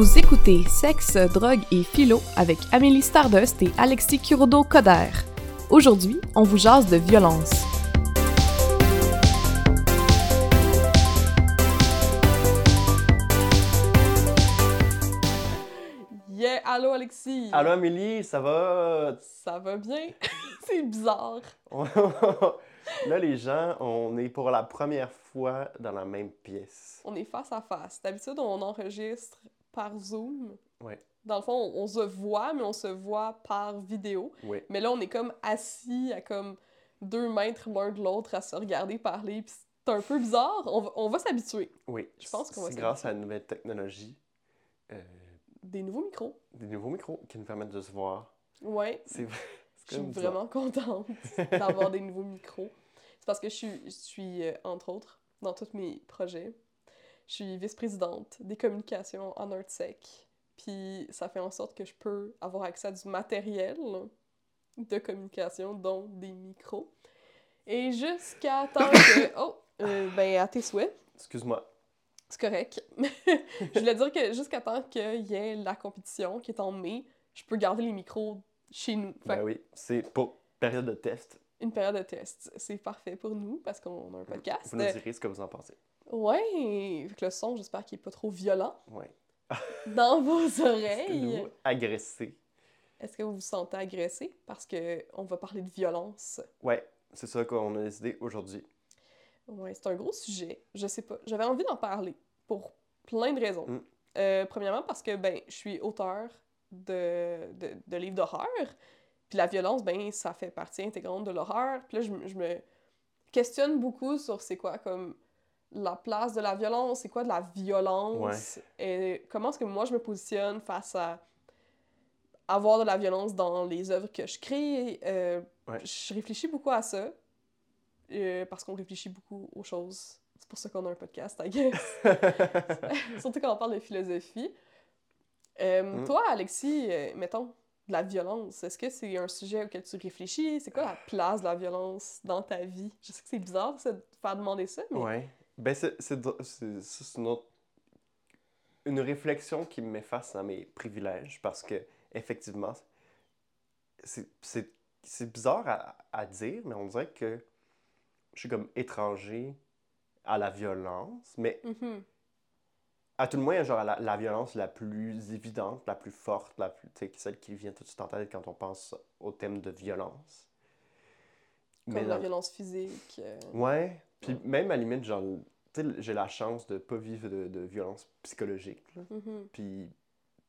Vous écoutez Sexe, drogue et philo avec Amélie Stardust et Alexis Kurodo-Coder. Aujourd'hui, on vous jase de violence. Yeah, allô Alexis! Allô Amélie, ça va? Ça va bien? C'est bizarre. Là, les gens, on est pour la première fois dans la même pièce. On est face à face. D'habitude, on enregistre par Zoom. Oui. Dans le fond, on, on se voit, mais on se voit par vidéo. Oui. Mais là, on est comme assis à comme deux mètres l'un de l'autre à se regarder parler. Puis c'est un peu bizarre. On va, on va s'habituer. Oui. Je pense qu'on va C'est grâce à la nouvelle technologie, euh, Des nouveaux micros. des nouveaux micros qui nous permettent de se voir. Ouais. C'est. Je suis vraiment contente d'avoir des nouveaux micros. C'est parce que je suis, je suis euh, entre autres, dans tous mes projets, je suis vice-présidente des communications en Artsec. Puis ça fait en sorte que je peux avoir accès à du matériel de communication, dont des micros. Et jusqu'à temps que... Oh! euh, ben, à tes souhaits. Excuse-moi. C'est correct. je voulais dire que jusqu'à temps qu'il y ait la compétition qui est en mai, je peux garder les micros chez nous. Fait Ben oui, c'est pour période de test. une période de test. C'est parfait pour nous parce qu'on a un podcast. Vous nous direz ce que vous en pensez. Ouais, fait que le son, j'espère qu'il est pas trop violent Oui. dans vos oreilles. nous agressés? Est-ce que vous vous sentez agressé? Parce que on va parler de violence? Ouais, c'est ça qu'on a décidé aujourd'hui. Ouais, c'est un gros sujet. Je sais pas. J'avais envie d'en parler pour plein de raisons. Mm. Euh, premièrement, parce que ben, je suis auteur de, de, de livres d'horreur. Puis la violence, ben, ça fait partie intégrante de l'horreur. Puis là, je, je me questionne beaucoup sur c'est quoi comme la place de la violence, c'est quoi de la violence, et comment est-ce que moi je me positionne face à avoir de la violence dans les œuvres que je crée? Euh, Ouais. Je réfléchis beaucoup à ça, euh, parce qu'on réfléchit beaucoup aux choses. C'est pour ça qu'on a un podcast, I guess. Surtout quand on parle de philosophie. Euh, Mm. Toi, Alexis, mettons, de la violence, est-ce que c'est un sujet auquel tu réfléchis? C'est quoi la place de la violence dans ta vie? Je sais que c'est bizarre de te faire demander ça, mais... Ouais. Ben, c'est une autre- une réflexion qui me met face à mes privilèges parce que, effectivement, c'est- bizarre à, à dire, mais on dirait que je suis comme étranger à la violence, mais Mhm. à tout le moins, genre, la, la violence la plus évidente, la plus forte, la plus, celle qui vient tout de suite en tête quand on pense au thème de violence. Comme Mais la dans- violence physique. euh, Ouais, puis même à la limite, genre, j'ai la chance de pas vivre de, de violence psychologique, là. mhm. Puis,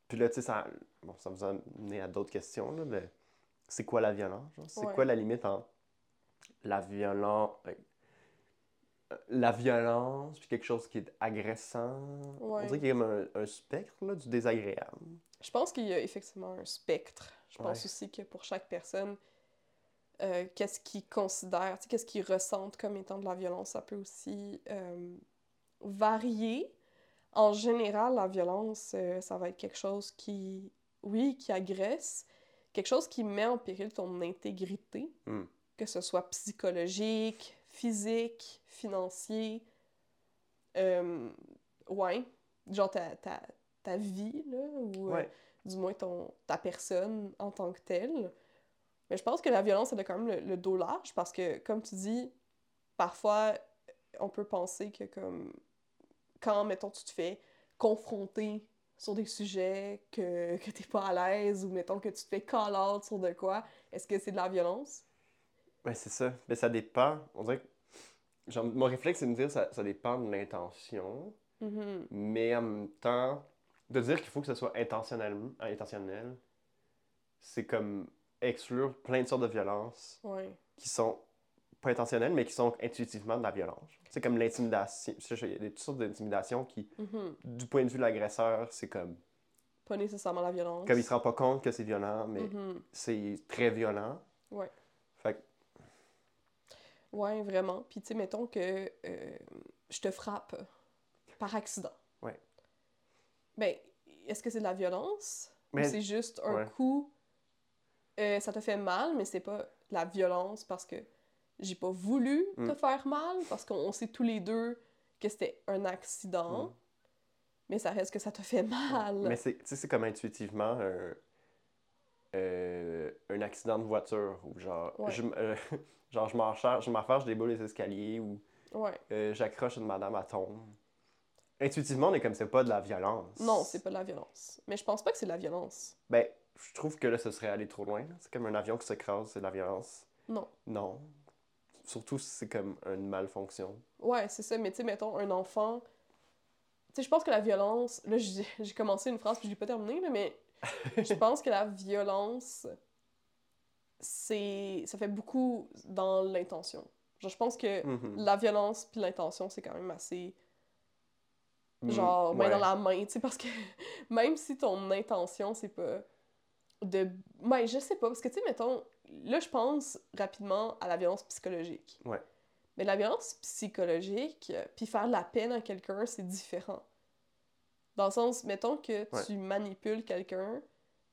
puis là, tu sais, ça, bon, ça vous a amené à d'autres questions, là, mais c'est quoi la violence? C'est Ouais. quoi la limite entre la violence, la violence, puis quelque chose qui est agressant? On dirait qu'il y a comme un, un spectre, là, du désagréable. Je pense qu'il y a effectivement un spectre. Je pense Ouais. aussi que pour chaque personne, euh, qu'est-ce qu'ils considèrent, qu'est-ce qu'ils ressentent comme étant de la violence, ça peut aussi euh, varier. En général, la violence, euh, ça va être quelque chose qui, oui, qui agresse, quelque chose qui met en péril ton intégrité, Hmm. que ce soit psychologique, physique, financier, ouais, genre ta, ta, ta vie, là, ou Ouais. du moins ton, ta personne en tant que telle. Mais je pense que la violence, elle a quand même le, le dos large parce que, comme tu dis, parfois, on peut penser que comme quand, mettons, tu te fais confronter sur des sujets que, que t'es pas à l'aise ou, mettons, que tu te fais call out sur de quoi, est-ce que c'est de la violence? Ben, c'est ça. Mais ça dépend. On dirait que, genre, mon réflexe, c'est de me dire ça, ça dépend de l'intention. Mhm. Mais en même temps, de dire qu'il faut que ce soit intentionnel, intentionnel c'est comme exclure plein de sortes de violences Ouais. qui sont pas intentionnelles, mais qui sont intuitivement de la violence. C'est comme l'intimidation. Il y a des toutes sortes d'intimidation qui, Mhm. du point de vue de l'agresseur, c'est comme. Pas nécessairement la violence. Comme il se rend pas compte que c'est violent, mais Mhm. c'est très violent. Ouais. Fait que, Ouais, vraiment. Puis, tu sais, mettons que euh, je te frappe par accident. Ouais. Ben, est-ce que c'est de la violence? Mais- Ou c'est juste un ouais. coup, euh, ça te fait mal, mais c'est pas de la violence parce que j'ai pas voulu te Mm. faire mal, parce qu'on on sait tous les deux que c'était un accident. Mm. mais ça reste que ça te fait mal. Mais c'est, tu sais, c'est comme intuitivement un, euh, un accident de voiture ou genre, Ouais. je, euh, genre je je boules des escaliers ou Ouais. euh, j'accroche une madame à tombe. Intuitivement, on est comme c'est pas de la violence. Non, c'est pas de la violence. Mais je pense pas que c'est de la violence. Ben, je trouve que là, ce serait aller trop loin. C'est comme un avion qui s'écrase, c'est de la violence. Non. Non. Surtout si c'est comme une malfonction. Ouais, c'est ça. Mais tu sais, mettons, un enfant. Tu sais, je pense que la violence. Là, j'ai commencé une phrase puis je l'ai pas terminée, mais je pense que la violence, c'est. Ça fait beaucoup dans l'intention. Genre, je pense que Mhm. la violence puis l'intention, c'est quand même assez. Mm, Genre, main ouais. dans la main, tu sais, parce que même si ton intention, c'est pas de. Mais je sais pas, parce que tu sais, mettons, là, je pense rapidement à la violence psychologique. Ouais. Mais la violence psychologique, euh, puis faire de la peine à quelqu'un, c'est différent. Dans le sens, mettons que Ouais. tu manipules quelqu'un,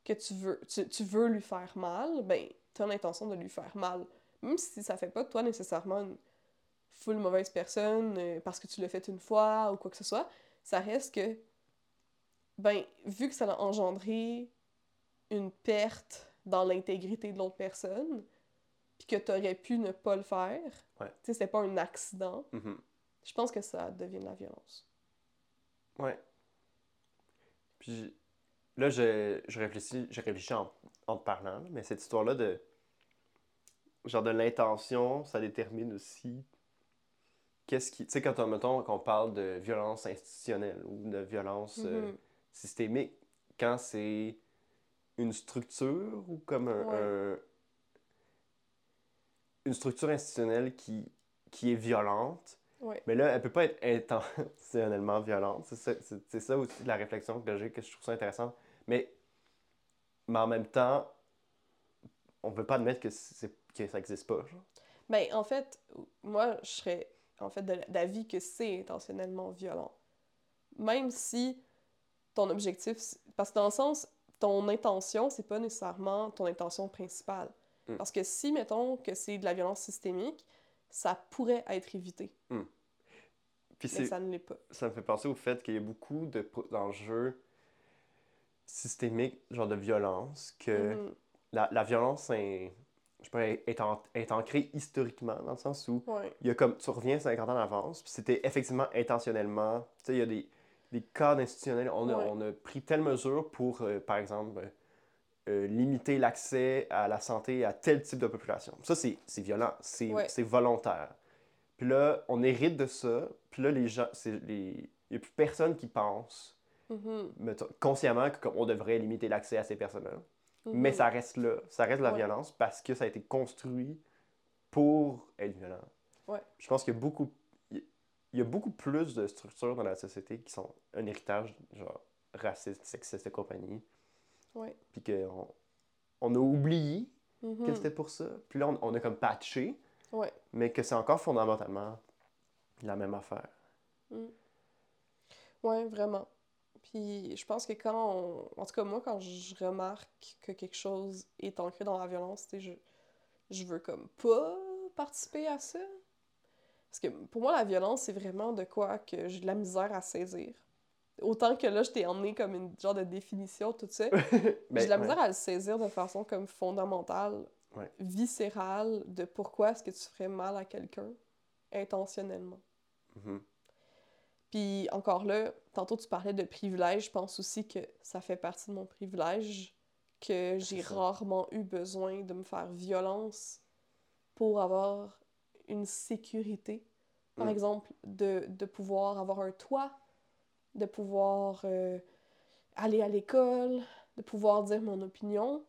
que tu veux, tu, tu veux lui faire mal, ben, t'as l'intention de lui faire mal. Même si ça fait pas de toi nécessairement une full mauvaise personne euh, parce que tu l'as fait une fois ou quoi que ce soit, ça reste que, ben, vu que ça a engendré une perte dans l'intégrité de l'autre personne, puis que t'aurais pu ne pas le faire, Ouais. tu sais, c'était pas un accident, Mhm. je pense que ça devient de la violence. Ouais. Puis là, je, je réfléchis, je réfléchis en, en te parlant, mais cette histoire-là de. Genre de l'intention, ça détermine aussi. Qu'est-ce qui. Tu sais, quand on, mettons, qu'on parle de violence institutionnelle ou de violence euh, Mhm. systémique, quand c'est une structure ou comme un, Ouais. un- une structure institutionnelle qui, qui est violente, Ouais. mais là, elle peut pas être intentionnellement violente. C'est ça, ça aussi la réflexion que j'ai, que je trouve ça intéressant. Mais, mais en même temps, on peut pas admettre que, c'est, que ça existe pas. genre. Ben, en fait, moi, je serais en fait de- d'avis que c'est intentionnellement violent. Même si ton objectif. Parce que dans le sens, ton intention, c'est pas nécessairement ton intention principale. Mm. Parce que si, mettons, que c'est de la violence systémique, ça pourrait être évité. Puis Mais ça ne l'est pas. ça me fait penser au fait qu'il y a beaucoup d'enjeux systémiques, genre de violence, que Mhm. la, la violence est, je pourrais, est, en- est ancrée historiquement, dans le sens où Ouais. il y a comme, tu reviens 50 ans d'avance, puis c'était effectivement intentionnellement, tu sais, il y a des, des cadres institutionnels, on a, on a pris telle mesure pour, euh, par exemple, euh, euh, limiter l'accès à la santé à tel type de population. Ça, c'est c'est violent, c'est Ouais. c'est volontaire. Puis là, on hérite de ça, puis là, les gens, c'est les... il n'y a plus personne qui pense, Mhm. mettons, consciemment qu'on devrait limiter l'accès à ces personnes-là. Mais Mhm. ça reste là. Ça reste de la Ouais. violence parce que ça a été construit pour être violent. Je pense qu'il y a beaucoup, il y a beaucoup plus de structures dans la société qui sont un héritage genre raciste, sexiste et compagnie. Ouais. Puis qu'on on a oublié Mhm. que c'était pour ça. Puis là, on, on a comme patché, Ouais. mais que c'est encore fondamentalement la même affaire. Ouais, vraiment. Puis je pense que quand on... En tout cas, moi, quand je remarque que quelque chose est ancré dans la violence, tu sais, je... je veux comme pas participer à ça. Parce que pour moi, la violence, c'est vraiment de quoi que j'ai de la misère à saisir. Autant que là, je t'ai emmené comme une genre de définition, tout ça. Ben, j'ai de la ouais. misère à le saisir de façon comme fondamentale, Ouais. viscérale, de pourquoi est-ce que tu ferais mal à quelqu'un intentionnellement. Mhm. Puis encore là, tantôt tu parlais de privilège, je pense aussi que ça fait partie de mon privilège, que j'ai ça. rarement eu besoin de me faire violence pour avoir une sécurité. Par Mm. exemple, de, de pouvoir avoir un toit, de pouvoir euh, aller à l'école, de pouvoir dire mon opinion.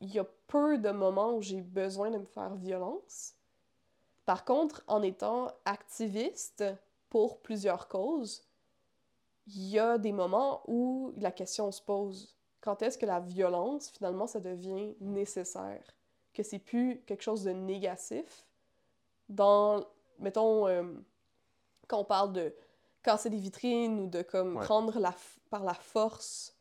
Il y a peu de moments où j'ai besoin de me faire violence. Par contre, en étant activiste pour plusieurs causes, il y a des moments où la question se pose. Quand est-ce que la violence, finalement, ça devient nécessaire? Que c'est plus quelque chose de négatif? Dans, mettons, euh, quand on parle de casser des vitrines ou de comme Ouais. prendre la, par la force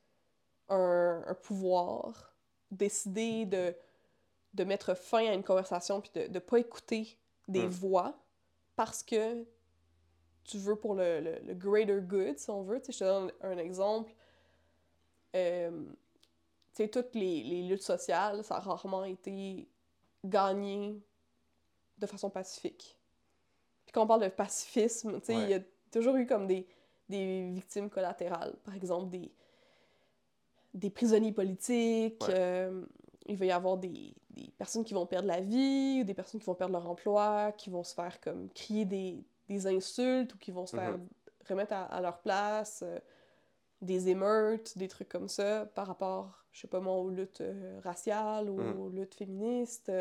un, un pouvoir, décider de, de mettre fin à une conversation puis de ne pas écouter des Mm. voix parce que tu veux pour le, le, le greater good, si on veut. Tu sais, je te donne un exemple. Euh, tu sais, toutes les, les luttes sociales, ça a rarement été gagné de façon pacifique. Puis quand on parle de pacifisme, tu sais, il y a toujours eu comme des, des victimes collatérales. Par exemple, des, des prisonniers politiques. Ouais. euh, il va y avoir des, des personnes qui vont perdre la vie, ou des personnes qui vont perdre leur emploi, qui vont se faire comme crier des, des insultes ou qui vont se faire Mhm. remettre à, à leur place, euh, des émeutes, des trucs comme ça par rapport, je sais pas moi, aux luttes euh, raciales ou Mhm. aux luttes féministes.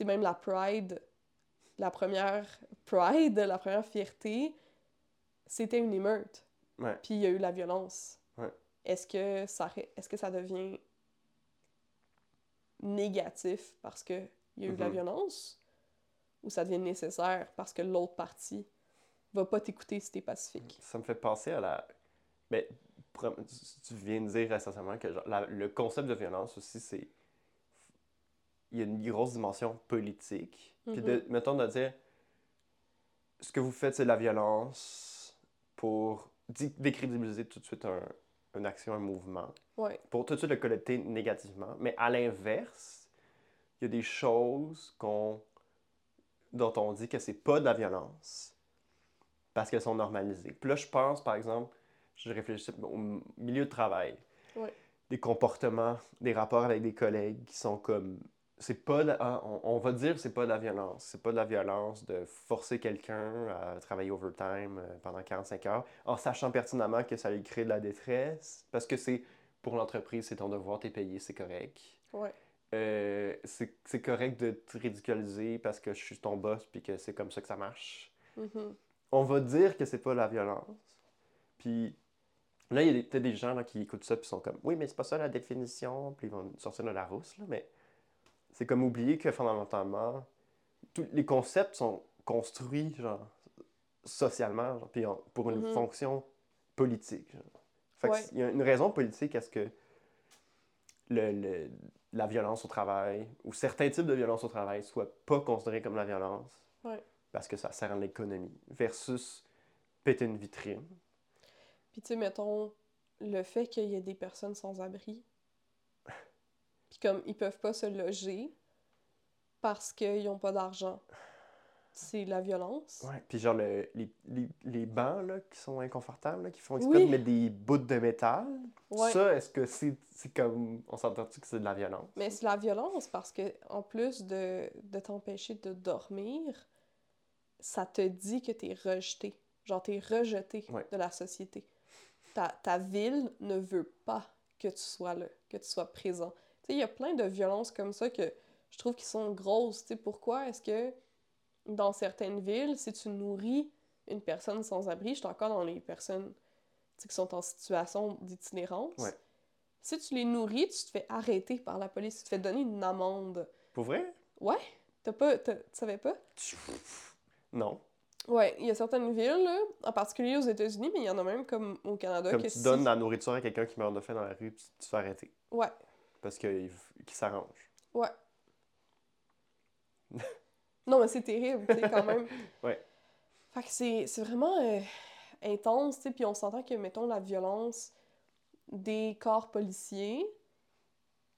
Sais, même la Pride, la première Pride, la première fierté, c'était une émeute. Ouais. Puis il y a eu la violence. Ouais. Est-ce que ça est-ce que ça devient négatif parce que il y a eu de la Mhm. violence? Ou ça devient nécessaire parce que l'autre partie va pas t'écouter si t'es pacifique? Ça me fait penser à la. Ben, pour- tu- tu viens de dire essentiellement que genre, la- le concept de violence aussi, c'est. Il y a une grosse dimension politique. Puis, de, mettons, de dire ce que vous faites, c'est de la violence pour di- décrédibiliser tout de suite un- une action, un mouvement. Ouais. Pour tout de suite le connoter négativement. Mais à l'inverse, il y a des choses qu'on dont on dit que c'est pas de la violence parce qu'elles sont normalisées. Puis là, je pense, par exemple, je réfléchis au milieu de travail. Ouais. Des comportements, des rapports avec des collègues qui sont comme. C'est pas. de- on, on va dire c'est pas de la violence. C'est pas de la violence de forcer quelqu'un à travailler overtime euh, pendant 45 heures en sachant pertinemment que ça lui crée de la détresse parce que c'est. Pour l'entreprise, c'est ton devoir, t'es payé, c'est correct. Ouais. Euh, c'est c'est correct de te ridiculiser parce que je suis ton boss puis que c'est comme ça que ça marche Mhm. on va dire que c'est pas la violence. Puis là, il y a des- peut-être des gens là, qui écoutent ça puis sont comme Oui, mais c'est pas ça la définition. Puis ils vont sortir de la rousse. Là, mais c'est comme oublier que fondamentalement, tous les concepts sont construits genre, socialement genre, puis en- pour une Mhm. fonction politique. genre. Fait que Ouais. il y a une raison politique à ce que le, le- la violence au travail ou certains types de violence au travail soient pas considérés comme la violence Ouais. parce que ça sert à l'économie versus péter une vitrine. Puis tu sais, mettons, le fait qu'il y ait des personnes sans abri, puis comme ils peuvent pas se loger parce qu'ils ont pas d'argent, c'est la violence. Ouais. Puis genre le- les, les, les bancs là, qui sont inconfortables, là, qui font exprès Oui. de mettre des bouts de métal, Ouais. ça, est-ce que c'est c'est comme... On s'entend-tu que c'est de la violence? Mais c'est la violence parce que en plus de, de t'empêcher de dormir, ça te dit que t'es rejeté. Genre, t'es rejeté Ouais. de la société. Ta, ta ville ne veut pas que tu sois là, que tu sois présent. Tu il y a plein de violences comme ça que je trouve qui sont grosses. Tu pourquoi est-ce que dans certaines villes, si tu nourris une personne sans abri, je suis encore dans les personnes tu qui sont en situation d'itinérance, Ouais. si tu les nourris, tu te fais arrêter par la police, tu te fais donner une amende. Pour vrai? Ouais? T'as pas... t'as- Tu savais pas? Non. Ouais, il y a certaines villes, là, en particulier aux États-Unis, mais il y en a même comme au Canada Comme que tu si- donnes la nourriture à quelqu'un qui meurt de faim dans la rue, puis tu te fais arrêter. Ouais, Parce qu'il f- qu'il s'arrange. ouais. non, mais c'est terrible, tu quand même. Ouais. Fait que c'est vraiment euh, intense, tu sais, puis on s'entend que, mettons, la violence des corps policiers,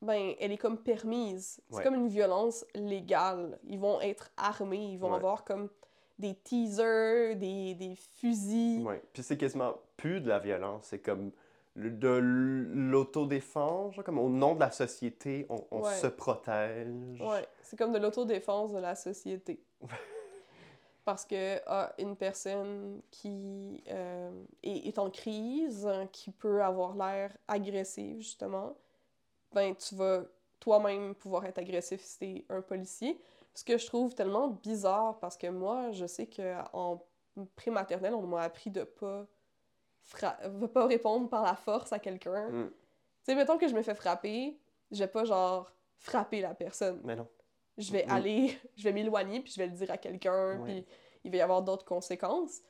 ben, elle est comme permise. C'est Ouais. comme une violence légale. Ils vont être armés, ils vont Ouais. avoir comme des teasers, des, des fusils. Ouais. Puis c'est quasiment plus de la violence, c'est comme de l'autodéfense, comme au nom de la société, on, on Ouais. se protège. Ouais, c'est comme de l'autodéfense de la société. Parce que ah, une personne qui euh, est, est en crise, hein, qui peut avoir l'air agressive, justement, ben tu vas toi-même pouvoir être agressif si t'es un policier. Ce que je trouve tellement bizarre, parce que moi, je sais qu'en prématernelle, on m'a appris de pas, de pas répondre par la force à quelqu'un. Mm. Tu sais, mettons que je me fais frapper, je vais pas, genre, frapper la personne Mais non. je vais Mhm. aller, je vais m'éloigner, puis je vais le dire à quelqu'un, Ouais. puis il va y avoir d'autres conséquences.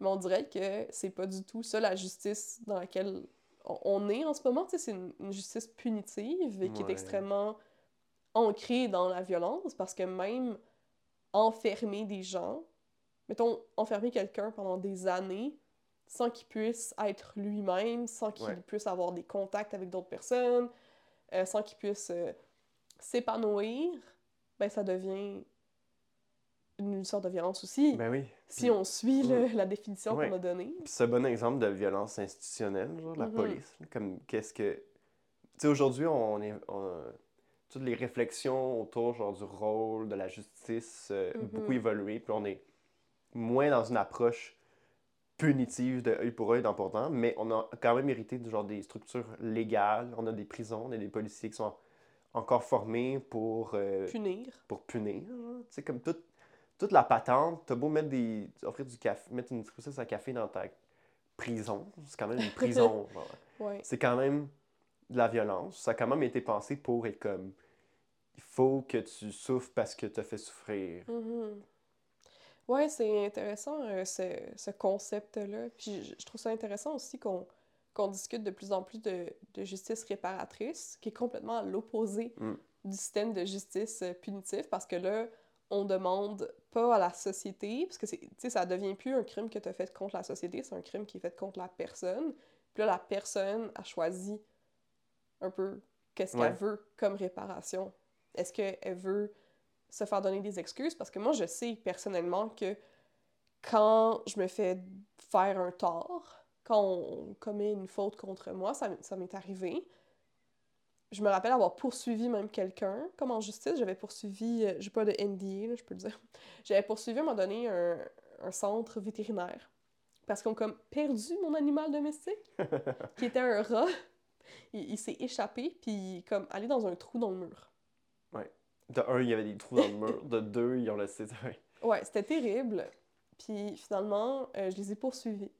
Mais on dirait que c'est pas du tout ça la justice dans laquelle on- est en ce moment. Tu sais, c'est une, une justice punitive et qui est extrêmement ancrée dans la violence parce que même enfermer des gens, mettons, enfermer quelqu'un pendant des années sans qu'il puisse être lui-même, sans qu'il Ouais. puisse avoir des contacts avec d'autres personnes, euh, sans qu'il puisse euh, s'épanouir, ben ça devient une sorte de violence aussi. Ben oui. si on suit le- la définition Ouais. qu'on a donnée. C'est un bon exemple de violence institutionnelle, genre la Mhm. police. Comme qu'est-ce que. Tu sais, aujourd'hui, on est. on- Toutes les réflexions autour genre, du rôle de la justice euh, ont Mhm. beaucoup évolué. Puis on est moins dans une approche punitive de œil pour œil dans pourtant, mais on a quand même hérité de genre des structures légales. On a des prisons, on a des policiers qui sont encore formés pour. euh, Punir. pour punir. sais, comme toute, toute la patente, t'as beau mettre des. offrir du café, mettre une saucisse à café dans ta prison, c'est quand même une prison. Ouais. C'est quand même de la violence. Ça a quand même été pensé pour être comme. Il faut que tu souffres parce que t'as fait souffrir. Mhm. Ouais, c'est intéressant euh, ce, ce concept-là. Puis je, je trouve ça intéressant aussi qu'on qu'on discute de plus en plus de, de justice réparatrice, qui est complètement à l'opposé Mm. du système de justice euh, punitif, parce que là, on demande pas à la société, parce que ça devient plus un crime que tu as fait contre la société, c'est un crime qui est fait contre la personne. Puis là, la personne a choisi un peu qu'est-ce Ouais. qu'elle veut comme réparation. Est-ce qu'elle veut se faire donner des excuses? Parce que moi, je sais personnellement que quand je me fais faire un tort, quand on commet une faute contre moi, ça, m'est arrivé. Je me rappelle avoir poursuivi même quelqu'un, comme en justice, j'avais poursuivi, euh, j'ai pas de NDA, là, je peux le dire, j'avais poursuivi à un moment donné un, un centre vétérinaire. Parce qu'on a comme perdu mon animal domestique, qui était un rat. Il, il s'est échappé, puis comme allé dans un trou dans le mur. De un, il y avait des trous dans le mur. De deux, ils ont laissé. Ouais, c'était terrible. Puis finalement, euh, je les ai poursuivis.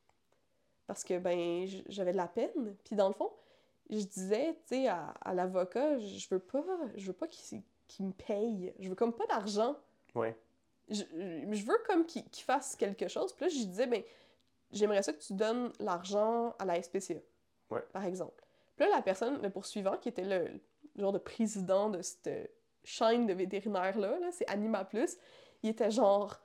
Parce que, ben, j'avais de la peine. Puis dans le fond, je disais, tu sais, à, à l'avocat, je veux pas, je veux pas qu'il me paye. Je veux comme pas d'argent. Ouais. Je, je veux comme qu'il fasse quelque chose. Puis là, je disais, ben, j'aimerais ça que tu donnes l'argent à la SPCA. Ouais. Par exemple. Puis là, la personne, le poursuivant, qui était le, le genre de président de cette chaîne de vétérinaires-là, là, c'est Anima Plus, il était genre,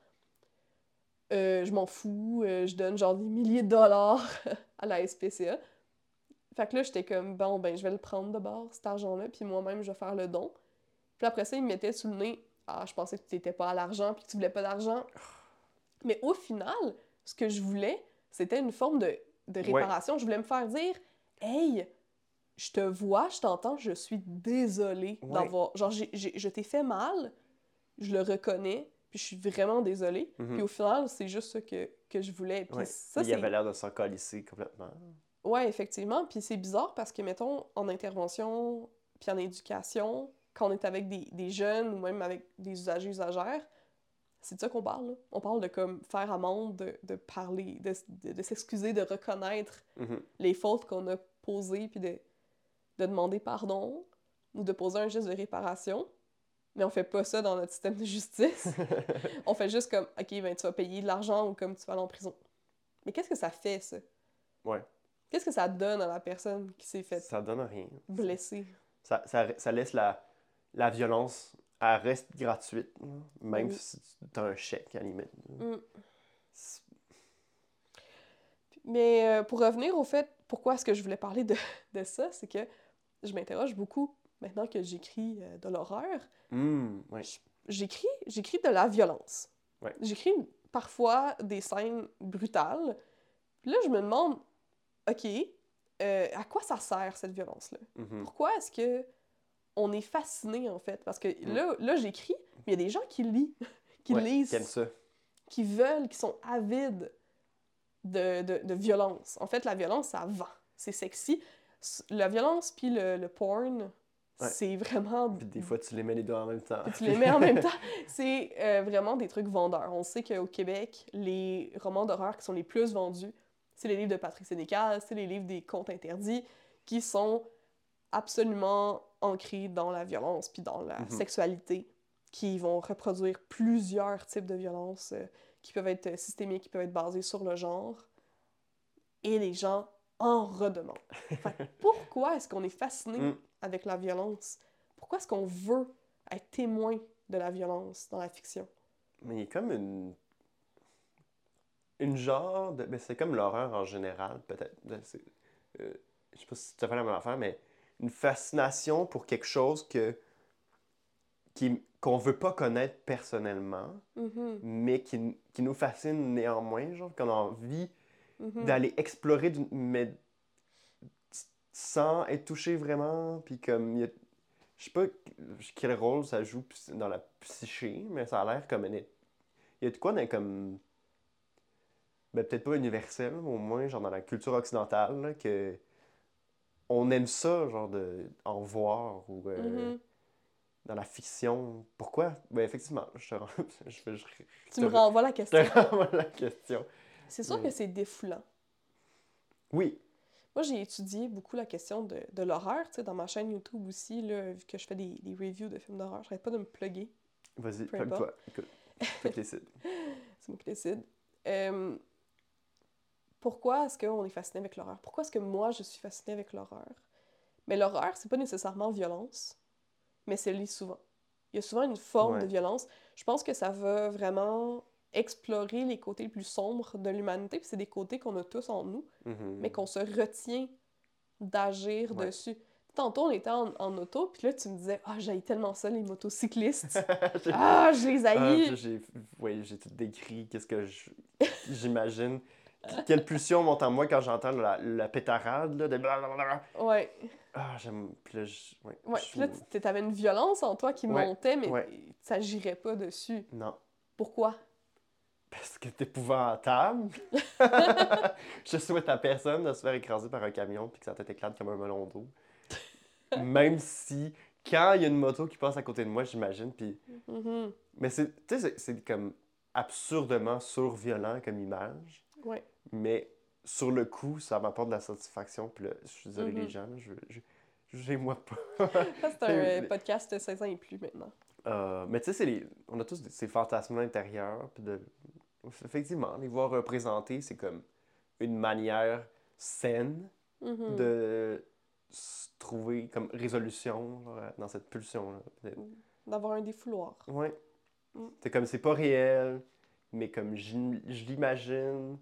euh, je m'en fous, euh, je donne genre des milliers de dollars à la SPCA. Fait que là, j'étais comme, bon, ben, je vais le prendre de bord, cet argent-là, puis moi-même, je vais faire le don. Puis après ça, il me mettait sous le nez, ah, je pensais que tu n'étais pas à l'argent, puis que tu voulais pas d'argent. Mais au final, ce que je voulais, c'était une forme de, de Ouais. réparation. Je voulais me faire dire, hey, je te vois, je t'entends, je suis désolée Ouais. d'avoir. Genre, j'ai- j'ai- je t'ai fait mal, je le reconnais, puis je suis vraiment désolée. Mhm. Puis au final, c'est juste ça que, que je voulais. Puis Ouais. ça, il avait l'air de s'en calisser complètement. Ouais, effectivement. Puis c'est bizarre parce que, mettons, en intervention, puis en éducation, quand on est avec des, des jeunes ou même avec des usagers, usagères, c'est de ça qu'on parle. là. On parle de comme faire amende, de, de parler, de, de, de s'excuser, de reconnaître Mhm. les fautes qu'on a posées, puis de, de demander pardon ou de poser un geste de réparation. Mais on fait pas ça dans notre système de justice. on fait juste comme, OK, ben tu vas payer de l'argent ou comme tu vas aller en prison. Mais qu'est-ce que ça fait, ça? Ouais. Qu'est-ce que ça donne à la personne qui s'est faite Ça donne rien. blesser? Ça, ça, ça laisse la, la violence, elle reste gratuite, même Oui. si tu as un chèque à la limite. Mm. Mais euh, pour revenir au fait, pourquoi est-ce que je voulais parler de, de ça, c'est que je m'interroge beaucoup maintenant que j'écris euh, de l'horreur. Hmm, ouais. J'écris, j'écris de la violence. Ouais. J'écris parfois des scènes brutales. Puis là, je me demande, OK, euh, à quoi ça sert cette violence-là? Mhm. Pourquoi est-ce que on est fasciné, en fait? Parce que Mm. là, là j'écris, mais il y a des gens qui lisent, qui Ouais, lisent qui aiment ça. qui veulent, qui sont avides de, de, de violence. En fait, la violence, ça vend. C'est sexy. La violence puis le, le porn, Ouais. c'est vraiment... Puis des fois, tu les mets les deux en même temps. Puis tu les mets en même temps. C'est euh, vraiment des trucs vendeurs. On sait qu'au Québec, les romans d'horreur qui sont les plus vendus, c'est les livres de Patrick Sénécal, c'est les livres des contes interdits, qui sont absolument ancrés dans la violence puis dans la Mhm. sexualité, qui vont reproduire plusieurs types de violences euh, qui peuvent être systémiques, qui peuvent être basées sur le genre. Et les gens en que pourquoi est-ce qu'on est fasciné Mm. avec la violence? Pourquoi est-ce qu'on veut être témoin de la violence dans la fiction? Mais il y a comme une. une genre de. Ben, c'est comme l'horreur en général, peut-être. Ben, euh, je sais pas si tu fait la même affaire, mais une fascination pour quelque chose que qu'on veut pas connaître personnellement, Mhm, mais qui, qui nous fascine néanmoins, genre qu'on a envie mhm. d'aller explorer, mais sans être touché vraiment, puis comme, il y a- je sais pas quel rôle ça joue dans la psyché, mais ça a l'air comme, une- il y a de quoi dans comme, ben, peut-être pas universel, mais au moins genre dans la culture occidentale, là, que on aime ça, genre de en voir, ou euh, Mhm. dans la fiction. Pourquoi? Ben effectivement, je te, rends- je, je, je Tu me renvoies la je question. te renvoie la question. C'est sûr Mm. que c'est défoulant. Oui, Moi, j'ai étudié beaucoup la question de, de l'horreur, tu sais, dans ma chaîne YouTube aussi, là, vu que je fais des, des reviews de films d'horreur. J'arrête pas de me plugger. vas-y, plug-toi. Écoute. C'est moi qui décide. Euh, pourquoi est-ce qu'on est fasciné avec l'horreur? Pourquoi est-ce que moi, je suis fascinée avec l'horreur? Mais l'horreur, c'est pas nécessairement violence, mais c'est lié souvent. Il y a souvent une forme Ouais. de violence. Je pense que ça va vraiment explorer les côtés les plus sombres de l'humanité, puis c'est des côtés qu'on a tous en nous, Mhm. mais qu'on se retient d'agir Ouais. dessus. Tantôt, on était en, en auto, puis là, tu me disais « Ah, j'haïs tellement ça, les motocyclistes! Ah, je les Ah, haïs! puis j'ai ouais, j'ai tout décrit, qu'est-ce que j'imagine. Quelle pulsion monte en moi quand j'entends la, la pétarade, là, de blablabla. Ouais. Ah, j'aime... Puis là, je... ouais, Ouais, je- puis là, t'avais une violence en toi qui Ouais, montait, mais ouais. ça girait pas dessus. Non. Pourquoi? Parce que t'es épouvantable. je souhaite à personne de se faire écraser par un camion puis que ça t'éclate comme un melon d'eau. Même si, quand il y a une moto qui passe à côté de moi, j'imagine, puis... Mhm. Mais c'est, tu sais, c'est- c'est comme absurdement surviolent comme image. Ouais. Mais sur le coup, ça m'apporte de la satisfaction. Puis là, je suis désolé les gens, là, je, je, jugez-moi pas. C'est un podcast 16 ans et plus maintenant. Euh, mais tu sais, c'est les- on a tous des- ces fantasmes intérieurs. Puis de, effectivement, les voir représentés, c'est comme une manière saine Mhm. de se trouver comme résolution genre, dans cette pulsion-là. peut-être. D'avoir un défouloir. Ouais. Mm. C'est comme c'est pas réel, mais comme je l'imagine,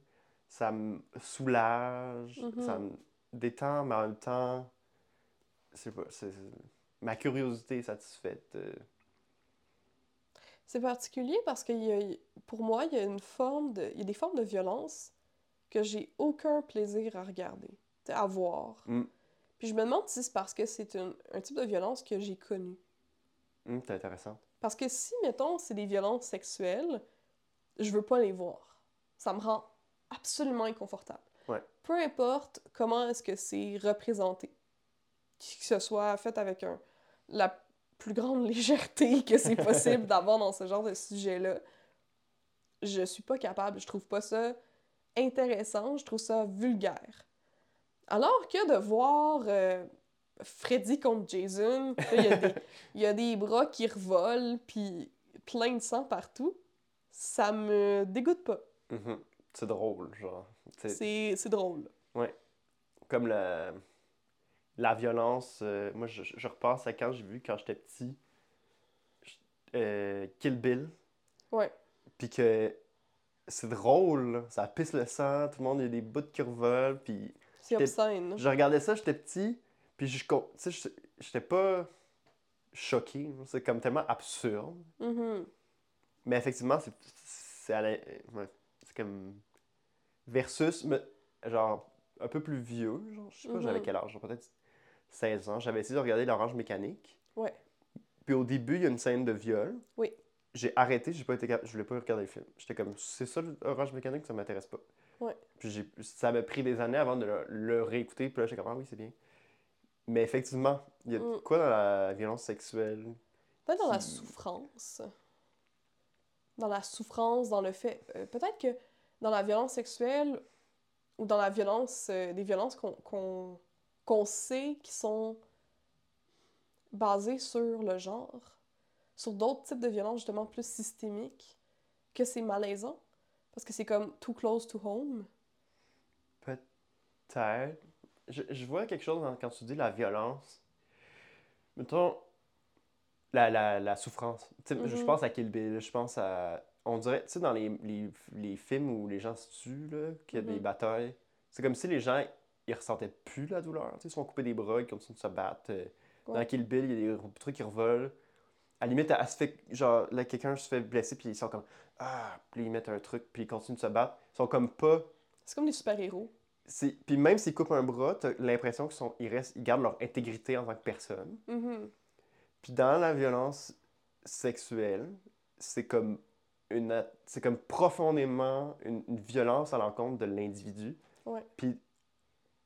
ça me soulage, Mhm. ça me détend, mais en même temps, c'est pas, ma curiosité est satisfaite. euh. C'est particulier parce que il y a- pour moi, il y a une forme de, il y a des formes de violence que j'ai aucun plaisir à regarder, à voir. Mm. Puis je me demande si c'est parce que c'est un type de violence que j'ai connu. Hum, c'est intéressant. Parce que si, mettons, c'est des violences sexuelles, je veux pas les voir. Ça me rend absolument inconfortable. Ouais. Peu importe comment est-ce que c'est représenté. Que ce soit fait avec un, la plus grande légèreté que c'est possible d'avoir dans ce genre de sujet-là, je suis pas capable. Je trouve pas ça intéressant, je trouve ça vulgaire. Alors que de voir euh, Freddy contre Jason, il y, a des- il y a des bras qui revolent, puis plein de sang partout, ça me dégoûte pas. Mhm. C'est drôle, genre. C'est drôle. comme la, la violence. euh, moi, je, je repense à quand j'ai vu, quand j'étais petit, euh, Kill Bill. Ouais. Puis que c'est drôle, là. ça pisse le sang, tout le monde, il y a des bouts qui revolent, puis C'est obscène. je regardais ça, j'étais petit, puis je, com- tu sais, je- j'étais pas choqué, c'est comme tellement absurde, Mhm. mais effectivement, c'est c'est comme versus, me- genre, un peu plus vieux, genre, je sais pas, j'avais Mhm. quel âge, genre, peut-être 16 ans, j'avais essayé de regarder l'orange mécanique, Ouais. puis au début, il y a une scène de viol, Oui. j'ai arrêté, j'ai pas été je voulais pas regarder le film. J'étais comme, c'est ça l'orange mécanique, ça m'intéresse pas. Ouais. Puis j'ai, ça m'a pris des années avant de le, le réécouter, puis là, j'étais comme, ah oui, c'est bien. Mais effectivement, il y a Mm. quoi dans la violence sexuelle? Peut-être dans la souffrance. Dans la souffrance, dans le fait. euh, Peut-être que dans la violence sexuelle ou dans la violence, euh, des violences qu'on qu'on qu'on sait qui sont basées sur le genre, sur d'autres types de violences justement plus systémiques, que c'est malaisant? Parce que c'est comme too close to home. Peut-être. Je, je vois quelque chose quand tu dis la violence. Mettons, la, la, la souffrance. Je Mhm. pense à Kill Bill, je pense à on dirait, tu sais, dans les, les, les films où les gens se tuent, là, qu'il y a des Mhm. batailles, c'est comme si les gens, ils ressentaient plus la douleur. Tu sais, ils se sont coupés des bras, ils continuent de se battre. euh, Dans Ouais. Kill Bill, il y a des trucs qui revolent. À la limite, elle se fait, genre, là, quelqu'un se fait blesser, puis ils sont comme, ah, puis ils mettent un truc, puis ils continuent de se battre. Ils sont comme pas. C'est comme des super-héros. c'est- Puis même s'ils coupent un bras, t'as l'impression qu'ils sont... ils restent... ils gardent leur intégrité en tant que personne. Mhm. Puis dans la violence sexuelle, c'est comme une c'est comme profondément une, une violence à l'encontre de l'individu. Ouais. Puis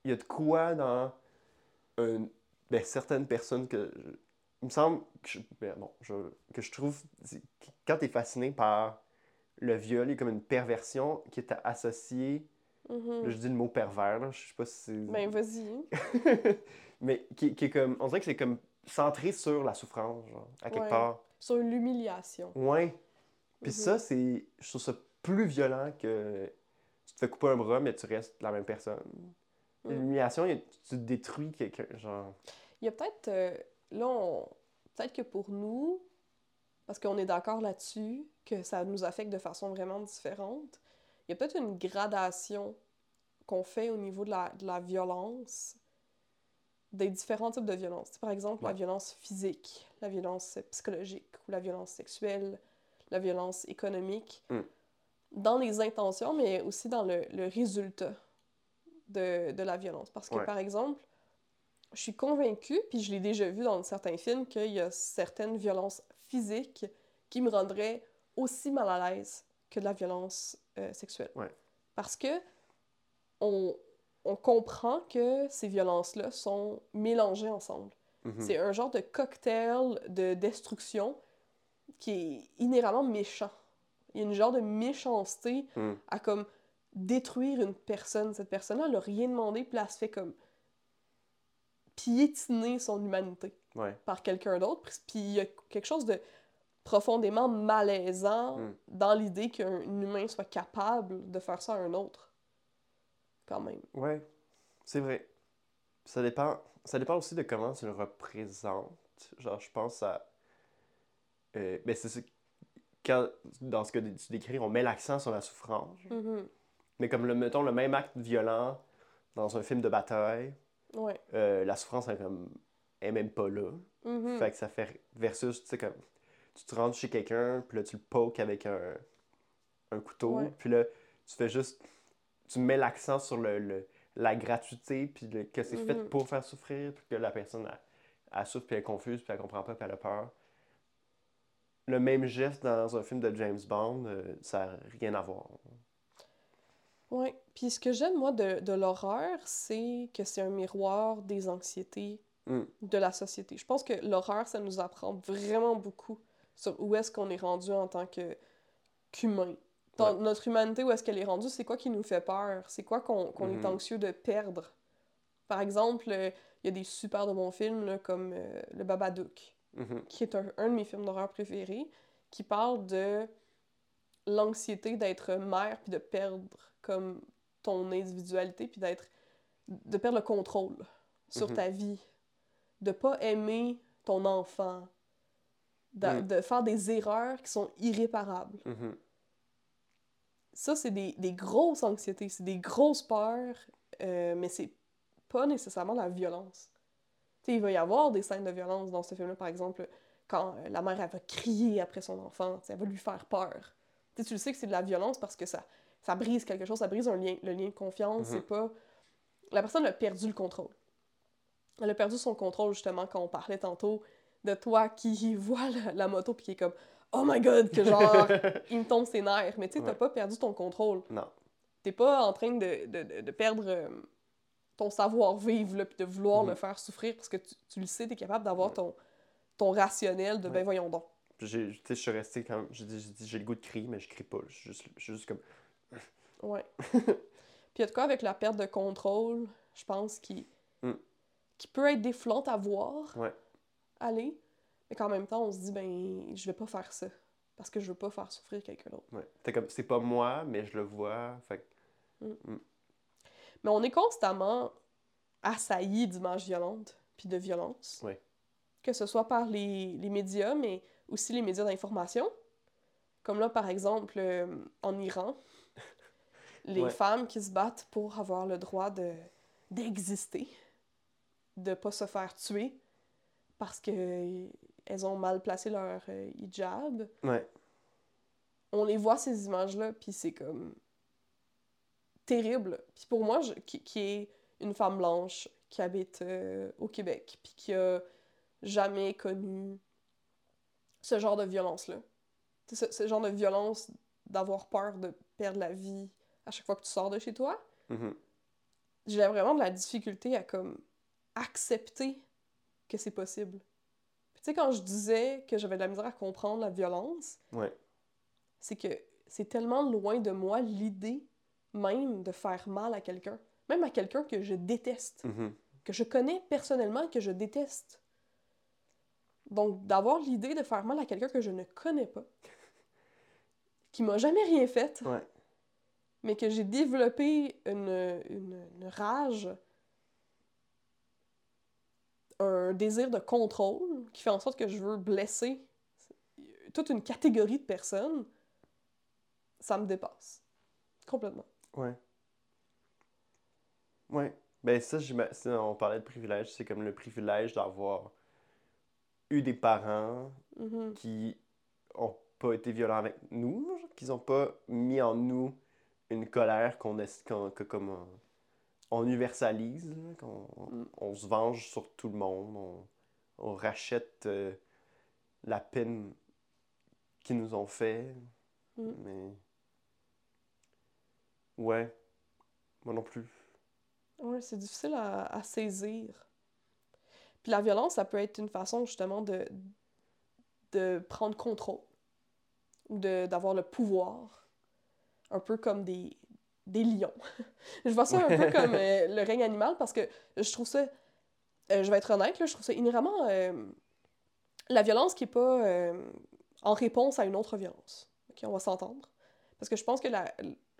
il y a de quoi dans un- ben, certaines personnes que je- il me semble que je, ben, bon, je- que je trouve quand tu es fasciné par le viol, il y a comme une perversion qui est associée, Mhm. là, je dis le mot pervers, là, je sais pas si c'est Ben, vas-y. mais qui, qui est comme on dirait que c'est comme centré sur la souffrance genre, à quelque Ouais. part. Sur l'humiliation. Ouais. Puis Mhm. ça, c'est. Je trouve ça plus violent que tu te fais couper un bras, mais tu restes la même personne. Mm. L'humiliation, tu détruis quelqu'un. Genre. Il y a peut-être. euh, là, on- peut-être que pour nous, parce qu'on est d'accord là-dessus, que ça nous affecte de façon vraiment différente, il y a peut-être une gradation qu'on fait au niveau de la, de la violence, des différents types de violence. Par exemple, la violence physique, la violence psychologique, ou la violence sexuelle, la violence économique, Mm. dans les intentions, mais aussi dans le, le résultat de, de la violence. Parce que, Ouais. par exemple, je suis convaincue, puis je l'ai déjà vu dans certains films, qu'il y a certaines violences physiques qui me rendraient aussi mal à l'aise que de la violence euh, sexuelle. Ouais. Parce que on, on comprend que ces violences-là sont mélangées ensemble. Mhm. C'est un genre de cocktail de destruction qui est inhéremment méchant. Il y a une genre de méchanceté Mm. à comme détruire une personne. Cette personne-là, elle n'a rien demandé, puis elle se fait comme piétiner son humanité Ouais. par quelqu'un d'autre. Puis- il y a quelque chose de profondément malaisant Mm. dans l'idée qu'un humain soit capable de faire ça à un autre. Quand même. Ouais. C'est vrai. Ça dépend. Ça dépend aussi de comment tu le représentes. Genre, je pense à. euh, ben, c'est ça. Quand, dans ce que tu décris, on met l'accent sur la souffrance. Mhm. Mais comme, le, mettons, le même acte violent dans un film de bataille, Ouais. euh, la souffrance, elle, comme, est même pas là. Mhm. Fait que ça fait versus, tu sais, comme, tu te rentres chez quelqu'un, puis là, tu le pokes avec un, un couteau, puis là, tu fais juste, tu mets l'accent sur le, le- la gratuité, puis le- que c'est fait Mhm. pour faire souffrir, puis que la personne, elle, elle souffre, puis elle est confuse, puis elle comprend pas, puis elle a peur. Le même geste dans un film de James Bond, euh, ça n'a rien à voir. Ouais. Puis ce que j'aime, moi, de, de l'horreur, c'est que c'est un miroir des anxiétés Mm. de la société. Je pense que l'horreur, ça nous apprend vraiment beaucoup sur où est-ce qu'on est rendu en tant que qu'humain. Dans Ouais. notre humanité, où est-ce qu'elle est rendue, c'est quoi qui nous fait peur? C'est quoi qu'on est Mhm. anxieux de perdre? Par exemple, euh, il y a des super de bons films là, comme euh, Le Babadook. Mhm. qui est un, un de mes films d'horreur préférés, qui parle de l'anxiété d'être mère puis de perdre comme ton individualité puis d'être de perdre le contrôle sur Mhm. ta vie, de pas aimer ton enfant, de, Mm. de faire des erreurs qui sont irréparables. Mhm. Ça, c'est des, des grosses anxiétés, c'est des grosses peurs, euh, mais c'est pas nécessairement la violence. Tu sais, il va y avoir des scènes de violence dans ce film-là, par exemple, quand euh, la mère, elle va crier après son enfant, elle va lui faire peur. Tu sais, tu le sais que c'est de la violence parce que ça, ça brise quelque chose, ça brise un lien, le lien de confiance, Mhm. c'est pas... La personne a perdu le contrôle. Elle a perdu son contrôle, justement, quand on parlait tantôt de toi qui voit la, la moto puis qui est comme « Oh my God! » que genre, il me tombe ses nerfs. Mais tu sais, t'as Ouais. pas perdu ton contrôle. Non. T'es pas en train de, de, perdre euh, ton savoir-vivre, puis de vouloir Mhm. le faire souffrir, parce que tu, tu le sais, t'es capable d'avoir Ouais. ton, ton rationnel de « Ouais. ben voyons donc Je suis resté quand j'ai dit, j'ai le goût de crier, mais je crie pas. Je suis juste, juste comme. ». Ouais. puis il y a de quoi avec la perte de contrôle, je pense, qui, Mm. qui peut être déflante à voir Ouais. aller, mais qu'en même temps, on se dit « ben je vais pas faire ça, parce que je veux pas faire souffrir quelqu'un d'autre. » Ouais. C'est comme, c'est pas moi, mais je le vois. Fait que- Mais on est constamment assailli d'images violentes puis de violence. Que ce soit par les, les médias, mais aussi les médias d'information. Comme là, par exemple, euh, en Iran, les Ouais. femmes qui se battent pour avoir le droit de d'exister, de pas se faire tuer parce que elles ont mal placé leur euh, hijab. Ouais. On les voit ces images-là, puis c'est comme terrible. Puis pour moi, je- qui, qui est une femme blanche qui habite euh, au Québec, puis qui a jamais connu ce genre de violence-là. Ce, ce genre de violence d'avoir peur de perdre la vie à chaque fois que tu sors de chez toi. Mhm. J'ai vraiment de la difficulté à comme accepter que c'est possible. Puis tu sais, quand je disais que j'avais de la misère à comprendre la violence, Ouais. c'est que c'est tellement loin de moi l'idée même de faire mal à quelqu'un. Même à quelqu'un que je déteste, Mhm. que je connais personnellement, que je déteste. Donc, d'avoir l'idée de faire mal à quelqu'un que je ne connais pas, qui m'a jamais rien fait, Ouais. mais que j'ai développé une, une, une rage, un désir de contrôle qui fait en sorte que je veux blesser toute une catégorie de personnes, ça me dépasse. Complètement. Ouais. Ouais. Ben ça, on parlait de privilège, c'est comme le privilège d'avoir eu des parents Mhm. qui ont pas été violents avec nous, qu'ils ont pas mis en nous une colère qu'on est, qu'on- que comme on, on universalise, qu'on Mm. on se venge sur tout le monde, on, on rachète euh, la peine qu'ils nous ont fait, Mm. mais ouais, moi non plus. Ouais, c'est difficile à, à saisir. Puis la violence, ça peut être une façon justement de, de prendre contrôle ou de- d'avoir le pouvoir, un peu comme des, des lions. je vois ça un peu comme euh, le règne animal parce que je trouve ça, euh, je vais être honnête, là, je trouve ça inhéremment euh, la violence qui est pas en réponse à une autre violence. Ok, on va s'entendre. Parce que je pense que la,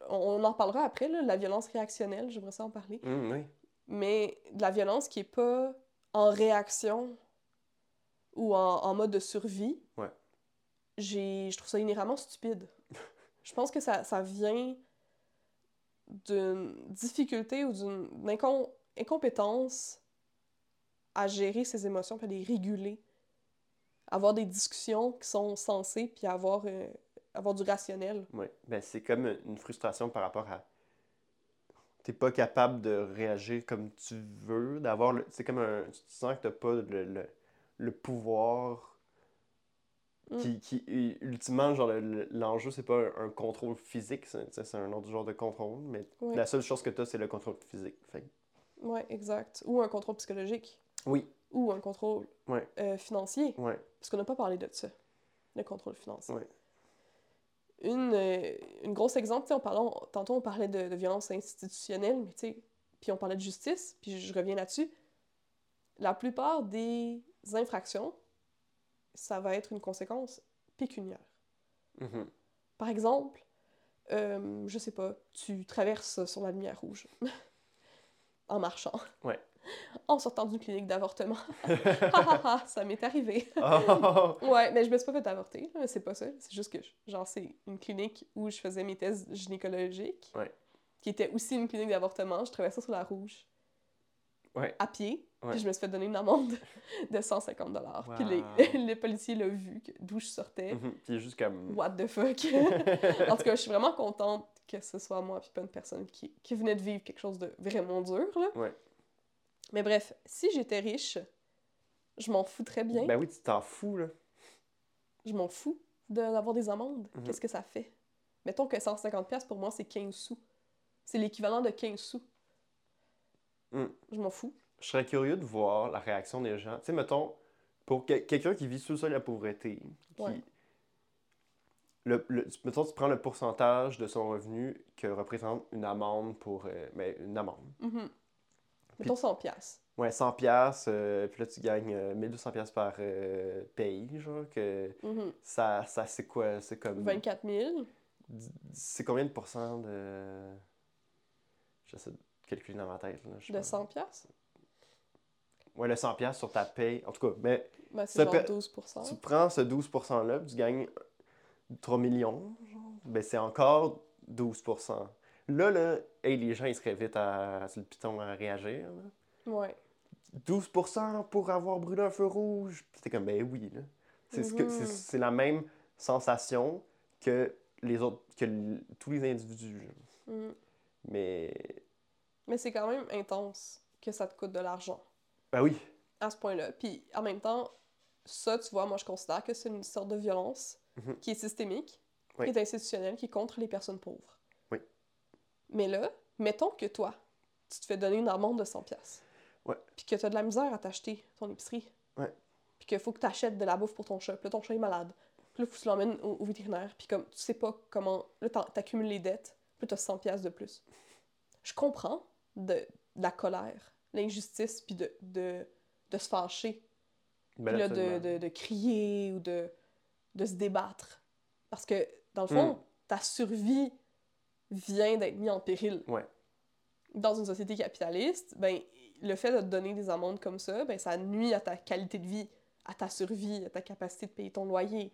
on en parlera après, là, la violence réactionnelle, j'aimerais ça en parler Mm, oui. mais de la violence qui est pas en réaction ou en, en mode de survie, Ouais. j'ai, je trouve ça inhéremment stupide. je pense que ça, ça vient d'une difficulté ou d'une incom- incompétence à gérer ses émotions puis à les réguler. Avoir des discussions qui sont sensées puis avoir, euh, avoir du rationnel. Ouais. Ben, c'est comme une frustration par rapport à. T'es pas capable de réagir comme tu veux, d'avoir le. C'est comme un. Tu sens que t'as pas le, le, le pouvoir. Mm. Qui, qui, ultimement, genre, le- le- l'enjeu, c'est pas un, un contrôle physique, c'est un autre genre de contrôle, mais la seule chose que t'as, c'est le contrôle physique. Fait Ouais, exact. Ou un contrôle psychologique. Oui, Ou un contrôle Ouais. euh, financier. ouais, Parce qu'on n'a pas parlé de ça, le contrôle financier. Ouais. Une, euh, une grosse exemple, tu sais, on parlait, on- tantôt on parlait de, de violence institutionnelle, mais tu sais, puis on parlait de justice, puis je reviens là-dessus. La plupart des infractions, ça va être une conséquence pécuniaire. Mhm. Par exemple, euh, je sais pas, tu traverses sur la lumière rouge en marchant. Ouais. En sortant d'une clinique d'avortement. Ha, ha, ha, ça m'est arrivé. Oh! Ouais, mais je me suis pas fait avorter, c'est pas ça. C'est juste que, genre, c'est une clinique où je faisais mes tests gynécologiques. Ouais. Qui était aussi une clinique d'avortement. Je traversais sur la rouge. Ouais. À pied. Ouais. Puis je me suis fait donner une amende de 150 dollars. Puis les, Wow. le policier l'a vu, d'où je sortais. Mhm. Puis juste comme. What the fuck? en tout cas, je suis vraiment contente que ce soit moi puis pas une personne qui, qui venait de vivre quelque chose de vraiment dur, là. Ouais. Mais bref, si j'étais riche, je m'en foutrais bien. Ben oui, tu t'en fous, là. Je m'en fous de- d'avoir des amendes. Mhm. Qu'est-ce que ça fait? Mettons que 150$ piastres, pour moi, c'est 15 sous. C'est l'équivalent de 15 sous. Mm. Je m'en fous. Je serais curieux de voir la réaction des gens. Tu sais, mettons, pour que- quelqu'un qui vit sous le seuil de la pauvreté, qui... Ouais. Le, le- mettons, tu prends le pourcentage de son revenu que représente une amende pour... euh, ben, une amende. Mhm. Mettons 100$. piastres. Ouais, 100 pièces puis là, tu gagnes euh, 1200 pièces par euh, pays, genre, que Mhm. ça, ça c'est quoi? C'est comme... 24 000. C'est combien de pourcents de... J'essaie de calculer dans ma tête, là. je De pas. 100$. piastres? Ouais, le 100 pièces sur ta paye. En tout cas, mais Ben, c'est genre peut- 12 tu prends ce 12%-là, puis tu gagnes 3 millions, genre, ben c'est encore 12 Là, là, hey, les gens, ils seraient vite à, sur le piton à réagir. là. Ouais. 12% pour avoir brûlé un feu rouge. C'était comme, ben oui. là. C'est ce que- c'est- c'est la même sensation que les autres, que l- tous les individus. Mm. Mais, Mais c'est quand même intense que ça te coûte de l'argent ben oui. à ce point-là. Puis en même temps, ça, tu vois, moi je considère que c'est une sorte de violence Mhm. qui est systémique, Oui. qui est institutionnelle, qui est contre les personnes pauvres. Mais là, mettons que toi, tu te fais donner une amende de 100$. piastres. Ouais. Puis que tu as de la misère à t'acheter ton épicerie. Ouais. Puis qu'il faut que tu achètes de la bouffe pour ton chat. Puis là, ton chat est malade. Puis là, faut que tu l'emmènes au, au vétérinaire. Puis comme tu sais pas comment. Là, t'accumules les dettes. Puis tu as 100$ piastres de plus. Je comprends de, de la colère, l'injustice, puis de, de, de se fâcher. Ben Puis là, de, de, de crier ou de, de se débattre. Parce que, dans le fond, Mm. ta survie vient d'être mise en péril. Ouais. Dans une société capitaliste, ben, le fait de te donner des amendes comme ça, ben, ça nuit à ta qualité de vie, à ta survie, à ta capacité de payer ton loyer.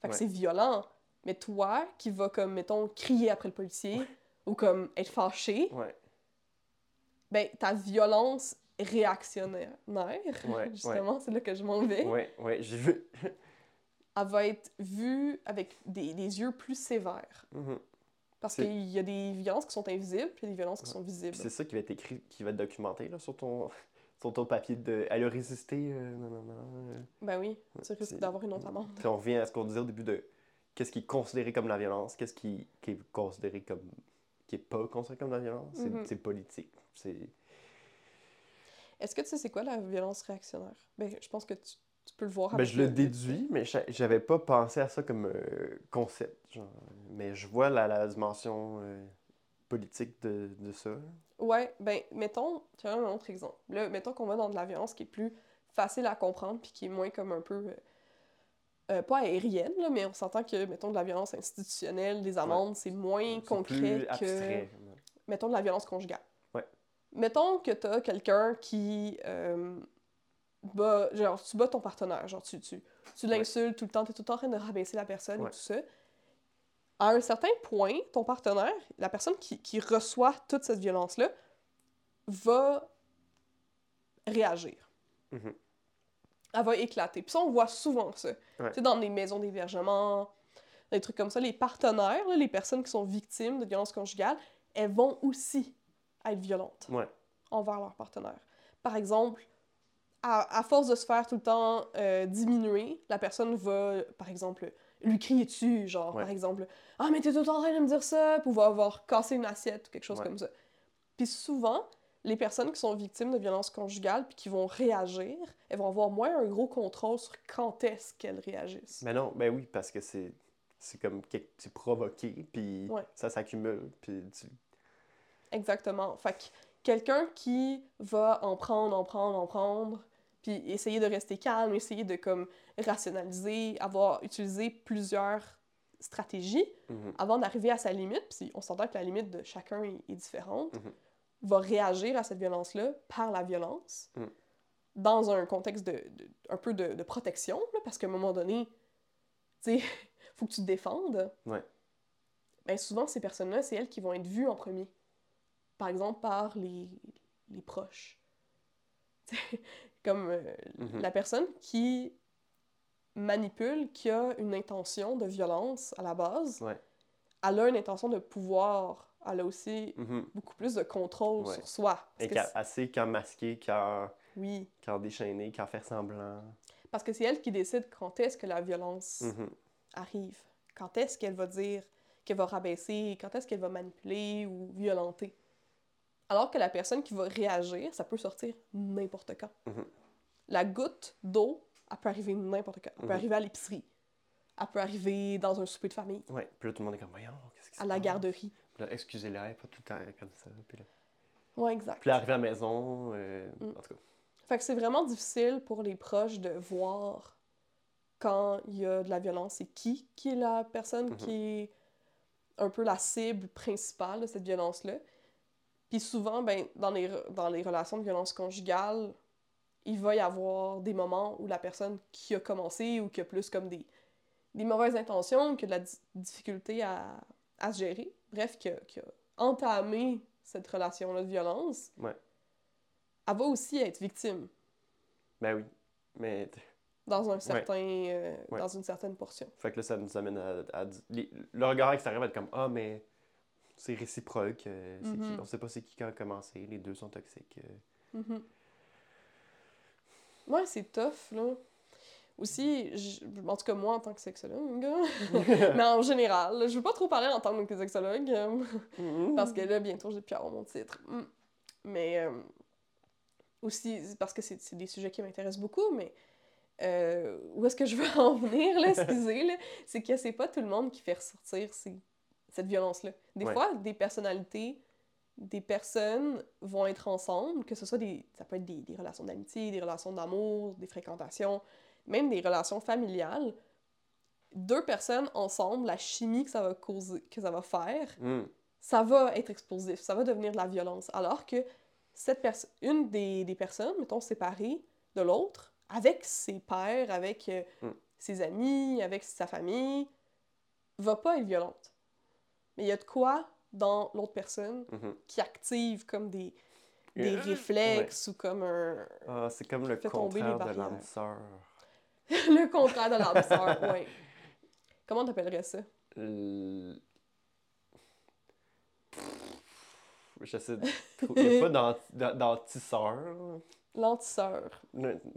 Fait que Ouais. c'est violent. Mais toi, qui vas, comme, mettons, crier après le policier ou comme être fâché, Ouais. ben, ta violence réactionnaire, justement, c'est là que je m'en vais, Ouais, ouais, j'ai vu. elle va être vue avec des, des yeux plus sévères. Mhm. Parce qu'il y a des violences qui sont invisibles, puis des violences qui Ouais. sont visibles. C'est ça qui va être écrit, qui va être documenté là, sur, ton, sur ton papier de. Elle a résisté. euh, non, non, non, euh. Ben oui, tu risques d'avoir une autre amende. Puis on revient à ce qu'on disait au début de qu'est-ce qui est considéré comme la violence, qu'est-ce qui, qui est considéré comme. qui est pas considéré comme la violence? C'est Mhm. c'est politique. C'est. Est-ce que tu sais c'est quoi la violence réactionnaire? Ben, je pense que tu, tu peux le voir Ben, je le le- déduis, mais j'a- j'avais pas pensé à ça comme euh, concept. genre. Mais je vois la, la dimension euh, politique de, de ça. Ouais, ben, mettons, tu as un autre exemple. Là, mettons qu'on va dans de la violence qui est plus facile à comprendre, puis qui est moins comme un peu... euh, pas aérienne, là, mais on s'entend que, mettons, de la violence institutionnelle, des amendes, c'est moins concret plus que... abstrait. mettons, de la violence conjugale. Ouais. Mettons que t'as quelqu'un qui genre, tu bats ton partenaire, genre, tu, tu, tu Ouais. l'insultes tout le temps, t'es tout le temps en train de rabaisser la personne Ouais. et tout ça. À un certain point, ton partenaire, la personne qui, qui reçoit toute cette violence-là, va réagir. Mhm. Elle va éclater. Puis ça, on voit souvent ça. Ouais. Tu sais, dans les maisons d'hébergement, des trucs comme ça, les partenaires, là, les personnes qui sont victimes de violences conjugales, elles vont aussi être violentes envers leur partenaire. Par exemple, à, à force de se faire tout le temps euh, diminuer, la personne va, par exemple, lui crier dessus, genre, Ouais. par exemple, « Ah, mais t'es tout le temps en train de me dire ça! » Puis va avoir cassé une assiette ou quelque chose Ouais. comme ça. Puis souvent, les personnes qui sont victimes de violences conjugales puis qui vont réagir, elles vont avoir moins un gros contrôle sur quand est-ce qu'elles réagissent. Mais non, ben oui, parce que c'est c'est comme c'est provoqué, puis Ouais. ça s'accumule, puis tu... Exactement. Fait que quelqu'un qui va en prendre, en prendre, en prendre, puis essayer de rester calme, essayer de comme rationaliser, avoir utilisé plusieurs stratégies Mhm. avant d'arriver à sa limite, puis on s'entend que la limite de chacun est, est différente, Mhm. va réagir à cette violence-là par la violence, Mhm. dans un contexte de, de- un peu de, de protection, là, parce qu'à un moment donné, tu sais, faut que tu te défendes. Ouais. Ben souvent, ces personnes-là, c'est elles qui vont être vues en premier. Par exemple, par les, les proches. Comme euh, Mhm. la personne qui manipule, qui a une intention de violence à la base, Ouais. elle a une intention de pouvoir. Elle a aussi Mhm. beaucoup plus de contrôle Ouais. sur soi. Parce Et que qu'à- c'est- assez qu'en masquer, qu'en oui, qu'en déchaîner, qu'en faire semblant. parce que c'est elle qui décide quand est-ce que la violence Mhm. arrive. Quand est-ce qu'elle va dire qu'elle va rabaisser, quand est-ce qu'elle va manipuler ou violenter. Alors que la personne qui va réagir, ça peut sortir n'importe quand. Mhm. La goutte d'eau, elle peut arriver n'importe quand. Elle peut Mhm. arriver à l'épicerie. Elle peut arriver dans un souper de famille, Ouais, puis là, tout le monde est comme, voyons, qu'est-ce qui se à la garderie. Excusez-la, pas tout le temps comme ça. Puis là, Ouais, exact. puis là arrivé à la maison, euh, Mm. en tout cas. Fait que c'est vraiment difficile pour les proches de voir quand il y a de la violence. C'est qui qui est la personne Mhm. qui est un peu la cible principale de cette violence-là. Puis souvent, ben, dans, les, dans les relations de violence conjugale, il va y avoir des moments où la personne qui a commencé ou qui a plus comme des, des mauvaises intentions, qui a de la di- difficulté à, à se gérer, bref, qui a, qui a entamé cette relation-là de violence, Ouais. elle va aussi être victime Ben oui. Mais. t- dans, un certain, euh, Ouais. dans une certaine portion. Fait que là, ça nous amène à. à le regard extérieur va être comme Ah, mais c'est réciproque. euh, qui- on sait pas c'est qui qui a commencé. Les deux sont toxiques. euh. Mhm. Ouais, c'est tough, là. Aussi, je- en tout cas, moi, en tant que sexologue, mais en général, je veux pas trop parler en tant que sexologue, euh, Mhm. parce que là, bientôt, j'ai pu avoir mon titre. Mm. Mais euh, aussi, parce que c'est des sujets qui m'intéressent beaucoup, mais euh, où est-ce que je veux en venir, là, excusez, là, c'est que c'est pas tout le monde qui fait ressortir ces- cette violence-là. Des Ouais. fois, des personnalités, des personnes vont être ensemble, que ce soit des... ça peut être des, des relations d'amitié, des relations d'amour, des fréquentations, même des relations familiales. Deux personnes ensemble, la chimie que ça va causer, que ça va faire, Mhm. ça va être explosif, ça va devenir de la violence. Alors que cette perso- une des, des personnes, mettons, séparée de l'autre, avec ses pères, avec euh, Mm. ses amis, avec sa famille, va pas être violente. Mais il y a de quoi dans l'autre personne Mhm. qui active comme des, des Euh, réflexes ou comme un... Ah, c'est comme le contraire de l'âme sœur. le contraire de l'âme sœur, ouais. Comment t'appellerais ça? L- J'essaie de. Il n'y a pas d'anti- d'an- d'anti-sœur. L'antisœur.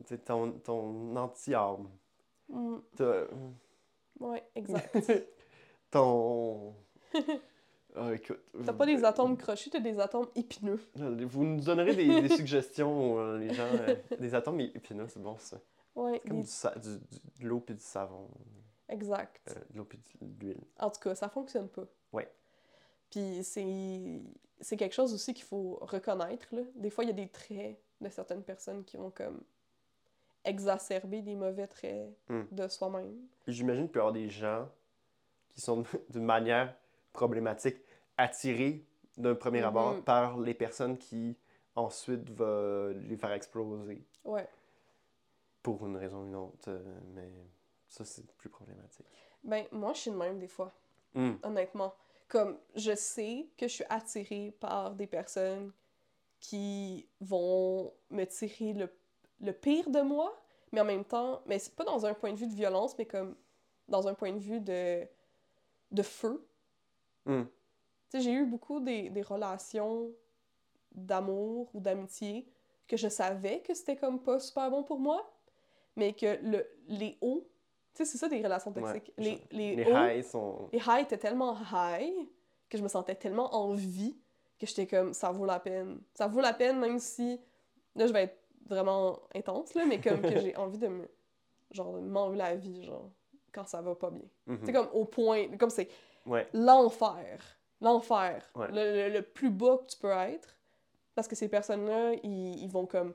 C'est ton, ton anti-âme. Mm, ouais, exact. ton. Ah, écoute. T'as pas des atomes crochus, t'as des atomes épineux. Vous nous donnerez des, des suggestions, euh, les gens. euh, des atomes épineux, c'est bon ça. Ouais, C'est comme des- du sa- du- du- de l'eau puis du savon. exact. Euh, de l'eau puis de l'huile. En tout cas, ça fonctionne pas. Ouais. Puis c'est c'est quelque chose aussi qu'il faut reconnaître. Là. Des fois, il y a des traits de certaines personnes qui vont comme exacerber des mauvais traits Mm. de soi-même. Puis J'imagine qu'il peut y avoir des gens qui sont d'une manière problématique attirés d'un premier Mhm. abord par les personnes qui ensuite va les faire exploser Ouais. pour une raison ou une autre. euh, mais ça, c'est plus problématique. Ben, moi, je suis de même des fois, Hmm. honnêtement. Comme, je sais que je suis attirée par des personnes qui vont me tirer le, le pire de moi, mais en même temps, mais c'est pas dans un point de vue de violence, mais comme dans un point de vue de, de feu. Sais, j'ai eu beaucoup des, des relations d'amour ou d'amitié que je savais que c'était comme pas super bon pour moi, mais que le, les hauts, tu sais, c'est ça des relations toxiques. Ouais, les, je- les, Les hauts, highs sont. les highs étaient tellement high que je me sentais tellement en vie que j'étais comme, ça vaut la peine. Ça vaut la peine même si, là, je vais être vraiment intense, là, mais comme que j'ai envie de me, genre, de m'enlever la vie, genre, quand ça va pas bien. C'est comme au point, comme c'est Ouais. l'enfer. L'enfer. Ouais. Le, le- le plus bas que tu peux être. Parce que ces personnes-là, ils, ils vont comme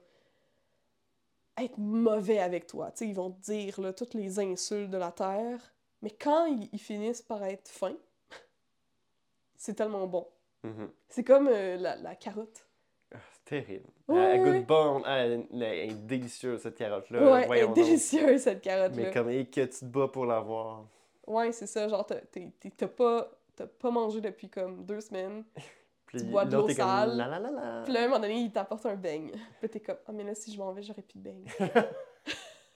être mauvais avec toi. Tu sais, ils vont te dire là, toutes les insultes de la terre. Mais quand ils, ils finissent par être fins, c'est tellement bon. Mhm. C'est comme euh, la, la carotte. Ah, c'est terrible. Ouais, elle, goûte bon. Elle, elle est délicieuse, cette carotte-là. ouais, elle est délicieuse cette carotte-là. Mais comme, et que tu te bats pour l'avoir. Ouais, c'est ça. Genre, t'as- pas, t'as pas mangé depuis comme deux semaines. Puis Tu bois de l'eau est comme sale. la la. Puis là, à un moment donné, il t'apporte un beigne. Puis t'es comme, ah, mais là, si je m'en vais, j'aurai plus de beigne.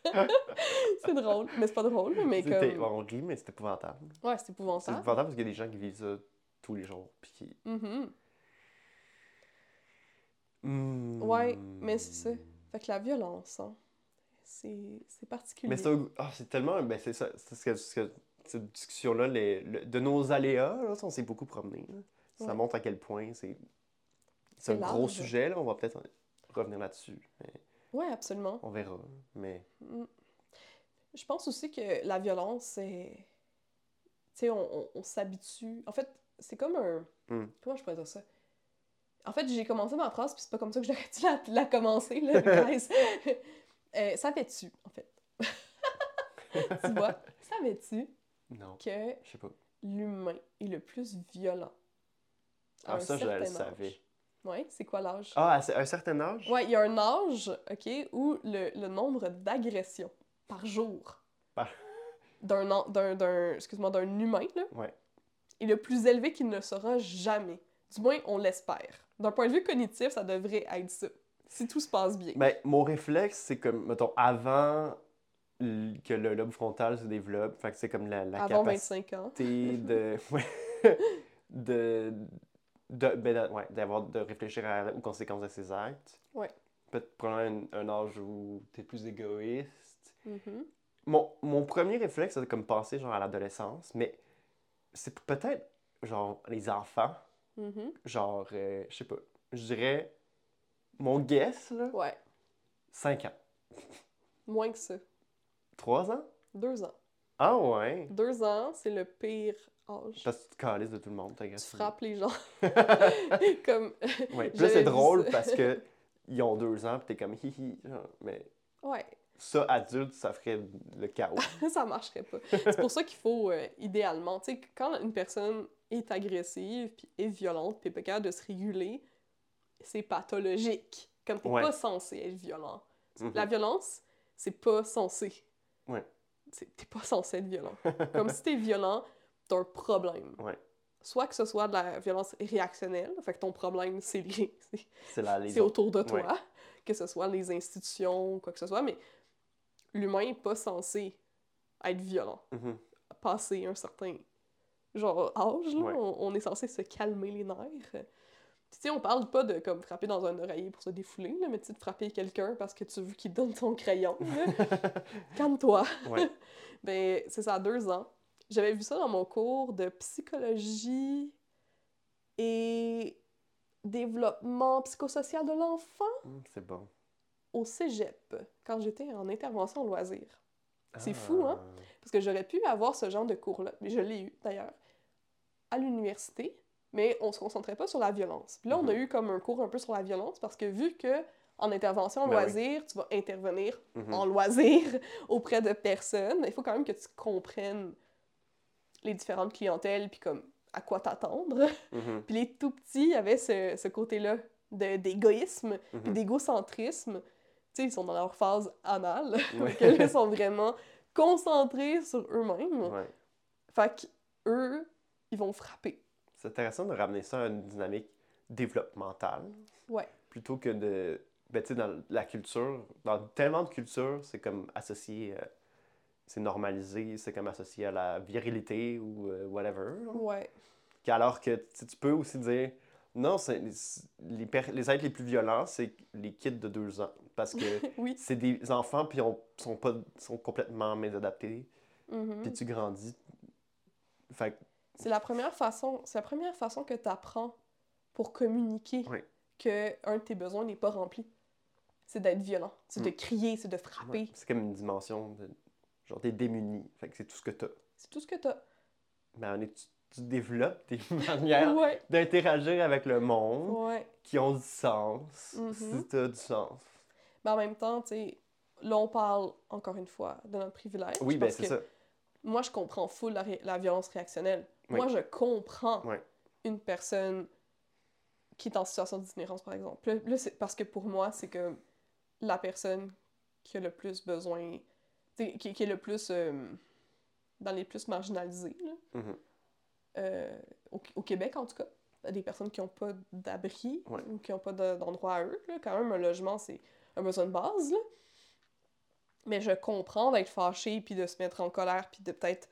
c'est drôle, mais c'est pas drôle, mais comme. On rit, mais c'est épouvantable. Ouais, c'est C'est épouvantable. épouvantable parce qu'il y a des gens qui vivent ça tous les jours. Puis qui... Mhm. Hmm. Ouais, mais c'est ça. Fait que la violence, hein, c'est particulier. Mais c'est c'est tellement. Ben, c'est ça. C'est ce que, ce que- cette discussion-là, le- de nos aléas, là, on s'est beaucoup promené. Ça montre à quel point c'est. C'est un gros sujet, là. On va peut-être en- revenir là-dessus. mais Ouais, absolument. On verra. Mais. Mm. Je pense aussi que la violence, c'est. Tu sais, on, on- on s'habitue. En fait, c'est comme un. Mm. Comment je pourrais dire ça? En fait, j'ai commencé ma phrase, puis c'est pas comme ça que j'aurais dû la, la commencer, là, guys. euh, Savais-tu, en fait? tu vois, savais-tu Non. que Je sais pas. l'humain est le plus violent? Ah, ça, je le savais. Ouais, c'est quoi l'âge? Ah, à un certain âge? Ouais, il y a un âge, OK, où le, le nombre d'agressions par jour d'un, d'un, d'un, excuse-moi, d'un humain, là, Ouais. est le plus élevé qu'il ne sera jamais. Du moins, on l'espère. D'un point de vue cognitif, ça devrait être ça. Si tout se passe bien. Ben, mon réflexe, c'est comme, mettons, avant que le lobe frontal se développe, fait que c'est comme la, la Avant capacité 25 ans. de. De. de ben, ouais, d'avoir, de réfléchir à- aux conséquences de ses actes. Ouais. Peut-être probablement un, un âge où t'es plus égoïste. Mhm. Mon, mon premier réflexe, c'est comme passer genre à l'adolescence, mais c'est peut-être genre les enfants, Mhm. genre, euh, je sais pas, je dirais, mon guess, là, Ouais. 5 ans. Moins que ça. 3 ans? Deux ans. Ah ouais! Deux ans, c'est le pire âge. Parce que tu te calisses de tout le monde, t'as Tu frappes les gens. Comme. Ouais. Puis là, c'est drôle parce que ils ont deux ans, puis t'es comme hihi. genre, Mais Ouais. ça, adulte, ça ferait le chaos. ça marcherait pas. C'est pour ça qu'il faut, euh, idéalement, tu sais, quand une personne est agressive, puis est violente, puis pas capable de se réguler, c'est pathologique. Comme t'es Ouais. pas censé être violent. Mhm. La violence, c'est pas censé. Ouais. T'es pas censé être violent. Comme si t'es violent, t'as un problème. Ouais. Soit que ce soit de la violence réactionnelle, fait que ton problème, c'est les- c'est- autour de toi, Ouais. que ce soit les institutions, quoi que ce soit, mais l'humain n'est pas censé être violent. Mhm. Passer un certain genre âge, là, Ouais. on, on est censé se calmer les nerfs. Tu sais, on parle pas de comme frapper dans un oreiller pour se défouler, là, mais tu sais, de frapper quelqu'un parce que tu veux qu'il donne ton crayon. Calme-toi. Ouais. Ben, c'est ça, à deux ans. J'avais vu ça dans mon cours de psychologie et développement psychosocial de l'enfant Hum, c'est bon. au cégep, quand j'étais en intervention loisir. C'est Ah. fou, hein? Parce que j'aurais pu avoir ce genre de cours-là, mais je l'ai eu d'ailleurs, à l'université, mais on se concentrait pas sur la violence. Puis là, on a Mhm. eu comme un cours un peu sur la violence parce que vu que en intervention Ben oui. loisir, tu vas intervenir Mhm. en loisir auprès de personnes, il faut quand même que tu comprennes les différentes clientèles puis comme à quoi t'attendre. Mhm. Puis les tout petits avaient ce, ce côté-là de- d'égoïsme puis d'égocentrisme. Tu sais, ils sont dans leur phase anale. Que là, ils sont vraiment concentrés sur eux-mêmes. Ouais. Fait qu'eux, ils vont frapper. C'est intéressant de ramener ça à une dynamique développementale. Ouais. Plutôt que de. Ben, tu sais, dans la culture, dans tellement de cultures, c'est comme associé. euh, c'est normalisé, c'est comme associé à la virilité ou euh, whatever. là. Ouais. Alors que tu peux aussi dire non, c'est les, les êtres les plus violents, c'est les kids de deux ans. Parce que Oui. c'est des enfants, puis ils sont, pas, sont complètement mésadaptés. Mhm. Puis tu grandis. Fait C'est la première façon, c'est la première façon que tu apprends pour communiquer Ouais. que un de tes besoins n'est pas rempli. C'est d'être violent, c'est de Mm. crier, c'est de frapper. ouais, c'est comme une dimension de. Genre, t'es démuni. Fait que c'est tout ce que t'as. C'est tout ce que t'as. Mais on est- tu, tu développes des manières Ouais. d'interagir avec le monde Ouais. qui ont du sens. Mhm. Si t'as du sens. Mais en même temps, tu sais, là, on parle, encore une fois, de notre privilège. Oui, ben parce c'est que ça. Moi, je comprends full la violence réactionnelle. Oui. Moi, je comprends Oui. une personne qui est en situation d'itinérance, par exemple. Là, là, c'est parce que pour moi, c'est que la personne qui a le plus besoin, qui, qui est le plus euh, dans les plus marginalisés, là, Mhm. euh, au, au Québec en tout cas. Des personnes qui n'ont pas d'abri Ouais. ou qui n'ont pas de- d'endroit à eux. là. Quand même, un logement, c'est un besoin de base. Là. Mais je comprends d'être fâché, puis de se mettre en colère, puis de peut-être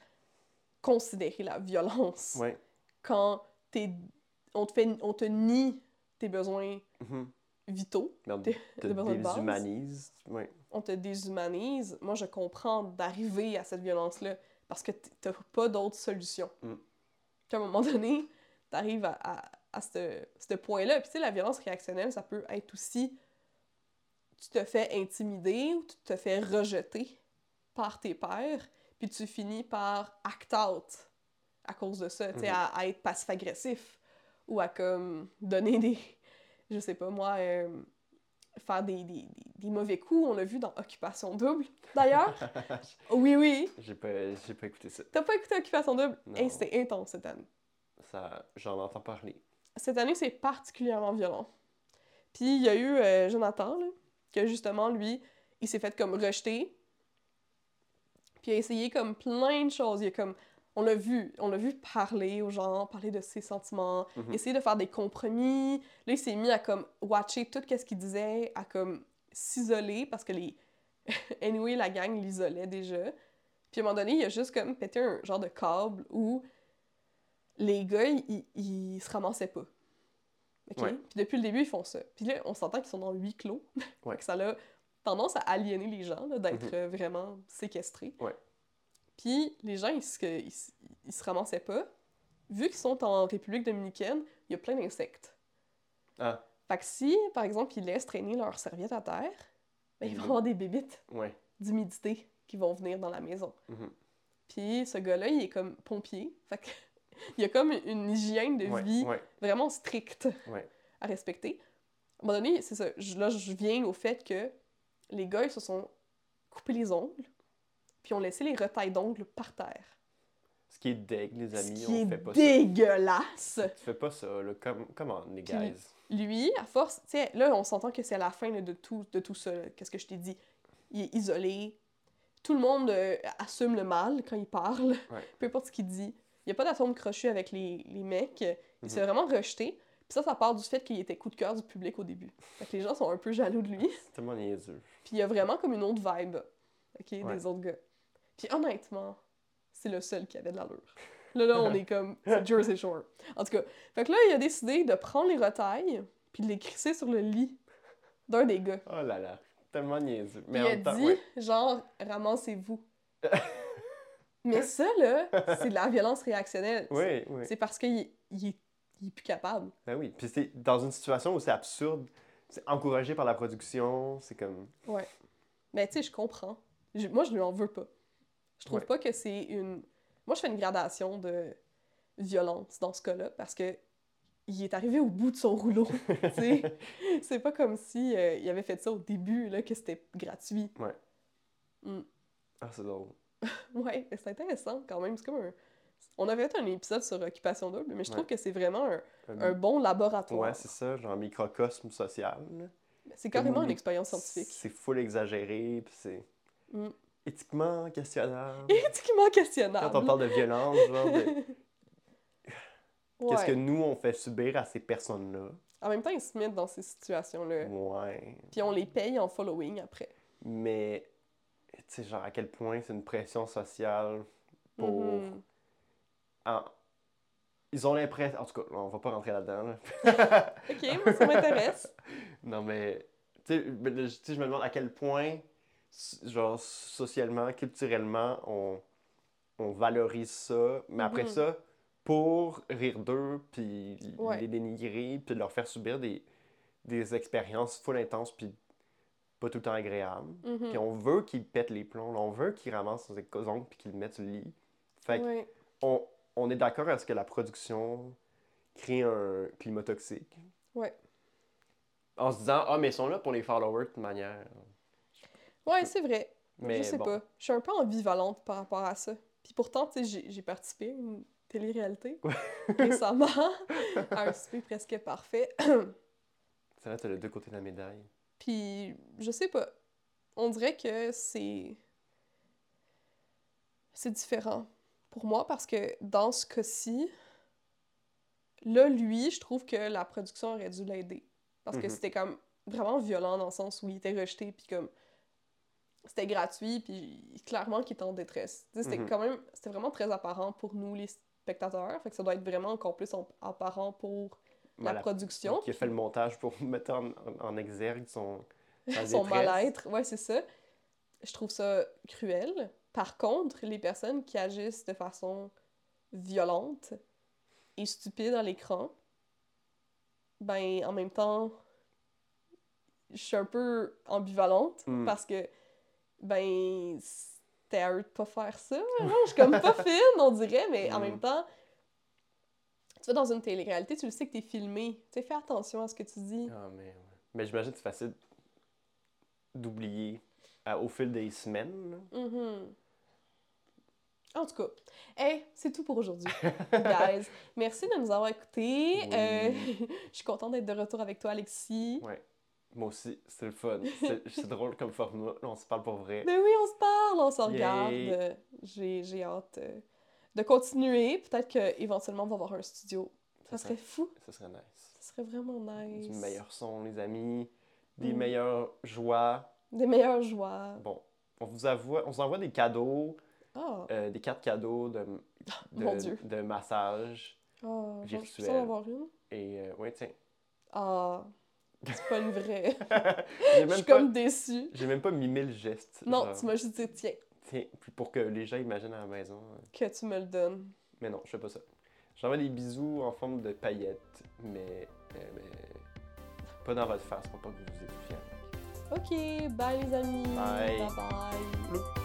considérer la violence Ouais. quand t'es, on, te fait, on te nie tes besoins Mhm. vitaux, on T'es- te de besoin de base. déshumanise. Ouais. on te déshumanise. Moi, je comprends d'arriver à cette violence-là parce que t'as pas d'autre solution. Mm. Qu'à un moment donné, t'arrives à, à, à ce, ce point-là. Puis tu sais, la violence réactionnelle, ça peut être aussi tu te fais intimider ou tu te fais rejeter par tes pairs, puis tu finis par act out à cause de ça, tu sais, Mhm. à, à être passif-agressif ou à comme donner des, je sais pas moi, euh, faire des, des, des- mauvais coups. On l'a vu dans Occupation Double, d'ailleurs. oui, oui. j'ai pas, pas écouté ça. T'as pas écouté Occupation Double? Hey, c'était intense cette année. ça J'en entends parler. Cette année, c'est particulièrement violent. Puis il y a eu euh, Jonathan, là, que justement, lui, il s'est fait comme rejeter. Puis il a essayé comme plein de choses. Il a comme. On l'a vu, on l'a vu parler aux gens, parler de ses sentiments, Mhm. essayer de faire des compromis. Là, il s'est mis à comme watcher tout ce qu'il disait, à comme s'isoler parce que les. anyway, la gang l'isolait déjà. Puis à un moment donné, il a juste comme pété un genre de câble où les gars, ils, ils, se ramassaient pas. Ouais. Puis depuis le début, ils font ça. Puis là, on s'entend qu'ils sont dans huis clos. Ouais. Ça tendance à aliéner les gens, d'être Mhm. euh, vraiment séquestrés. Ouais. Puis les gens, ils se, ils, se- ils se ramassaient pas. Vu qu'ils sont en République dominicaine, il y a plein d'insectes. Ah, Fait que si, par exemple, ils laissent traîner leurs serviettes à terre, ben, il va y Mhm. avoir des bébites ouais. d'humidité qui vont venir dans la maison. Mhm. Puis ce gars-là, il est comme pompier. Fait que il y a comme une hygiène de Ouais, vie ouais, vraiment stricte à respecter. À un moment donné, c'est ça. Là, je viens au fait que les gars, ils se sont coupés les ongles, puis ont laissé les retailles d'ongles par terre. Ce qui est les amis, Ce qui on est fait pas ça. dégueulasse! Tu fais pas ça, là. On, les Puis- guys. Lui, à force, tu sais, là, on s'entend que c'est à la fin là, de, tout, de tout ça. là. Qu'est-ce que je t'ai dit? Il est isolé. Tout le monde euh, assume le mal quand il parle. Ouais. Peu importe ce qu'il dit. Il n'y a pas d'atome crochu avec les, les mecs. Il Mhm. s'est vraiment rejeté. Puis ça, ça part du fait qu'il était coup de cœur du public au début. Fait que les gens sont un peu jaloux de lui. C'est tellement niaiseux. Puis il y a vraiment comme une autre vibe, OK, Ouais. des autres gars. Puis honnêtement, c'est le seul qui avait de l'allure. Là, là, on est comme, Jersey Shore. En tout cas, fait que là, il a décidé de prendre les retailles puis de les crisser sur le lit d'un des gars. Oh là là, tellement niaiseux. Mais il en a temps, dit, ouais. genre, ramassez-vous. Mais ça, là, c'est de la violence réactionnelle. Oui, oui. C'est parce qu'il il est, il est plus capable. Ben oui. Puis c'est dans une situation où c'est absurde, c'est encouragé par la production, c'est comme... Ouais. Mais tu sais, je comprends. Je- moi, je lui en veux pas. Je trouve Ouais. pas que c'est une. Moi, je fais une gradation de violence dans ce cas-là parce que il est arrivé au bout de son rouleau. tu sais. c'est pas comme si euh, il avait fait ça au début, là, que c'était gratuit. Ouais. Mm. Ah, c'est drôle. Ouais, mais c'est intéressant quand même. C'est comme un. On avait fait un épisode sur Occupation Double, mais je trouve Ouais. que c'est vraiment un, Un un bon laboratoire. Ouais, c'est ça, genre microcosme social. c'est carrément une expérience scientifique. C'est full exagéré, puis c'est Mm. éthiquement questionnable. Éthiquement questionnable. Quand on parle de violence, genre de... Qu'est-ce Ouais. que nous, on fait subir à ces personnes-là? En même temps, ils se mettent dans ces situations-là. Ouais. Puis on les paye en following après. Mais, tu sais, genre, à quel point c'est une pression sociale pour... Mhm. En- Ils ont l'impression... En tout cas, on va pas rentrer là-dedans, là. Ok, moi ça m'intéresse. Non, mais, tu sais, je me demande à quel point, genre, socialement, culturellement, on, on valorise ça, mais après Mhm. ça, pour rire d'eux, puis Ouais. les dénigrer, puis leur faire subir des, des expériences full intenses, puis pas tout le temps agréables. Mhm. Puis on veut qu'ils pètent les plombs, on veut qu'ils ramassent ses ongles, puis qu'ils le mettent sur le lit. Fait Ouais. on, on est d'accord à ce que la production crée un climat toxique. Ouais. En se disant, ah, mais ils sont là pour les followers de toute manière. Ouais, c'est vrai. Mais je sais bon. pas. Je suis un peu ambivalente par rapport à ça. Puis pourtant, tu sais, j'ai- participé à une télé-réalité récemment, à un souper presque parfait. C'est là, t'as les deux côtés de la médaille. Puis, je sais pas. On dirait que c'est. C'est différent pour moi parce que dans ce cas-ci, là, lui, je trouve que la production aurait dû l'aider. Parce que Mhm. c'était comme vraiment violent dans le sens où il était rejeté, puis comme. C'était gratuit, puis clairement qu'il était en détresse. C'était Mhm. quand même. C'était vraiment très apparent pour nous, les spectateurs. Fait que ça doit être vraiment encore plus en- apparent pour la production. Qui a fait le montage pour mettre en, exergue son, son mal-être. Ouais, c'est ça. Je trouve ça cruel. Par contre, les personnes qui agissent de façon violente et stupide à l'écran, ben, en même temps, je suis un peu ambivalente Mm. parce que, ben, c'était à eux de pas faire ça. genre. Je suis comme pas fine, on dirait, mais en même temps, tu vas dans une télé-réalité, tu le sais que t'es filmé. Tu sais, fais attention à ce que tu dis. Ah, mais, ouais. mais j'imagine que c'est facile d'oublier au fil des semaines. Mhm. En tout cas, hey, c'est tout pour aujourd'hui, guys. Merci de nous avoir écoutés. Oui. Euh, je suis contente d'être de retour avec toi, Alexis. Ouais. Moi aussi, c'est le fun. C'est drôle comme format. On se parle pour vrai. Mais oui, on se parle, on se regarde. J'ai j'ai hâte euh, de continuer. Peut-être qu'éventuellement, on va avoir un studio. Ça serait fou. ça serait nice. Ça serait vraiment nice. Du meilleur son, les amis. Des Mm. meilleures joies. Des meilleures joies. Bon, on vous envoie, on vous envoie des cadeaux, Ah, euh, des cartes cadeaux de, de, Mon Dieu. de massage. je peux virtuel. en avoir une? Et euh, ouais, tiens. Ah, c'est pas une vraie. Je suis pas- comme déçue. j'ai même pas mimé le geste. Non, genre, tu m'as juste dit, tiens, Tiens, puis pour que les gens imaginent à la maison. euh, que tu me le donnes. Mais non, je fais pas ça. J'envoie des bisous en forme de paillettes, mais, euh, mais pas dans votre face pour pas que vous vous. Ok, bye les amis. Bye. Bye.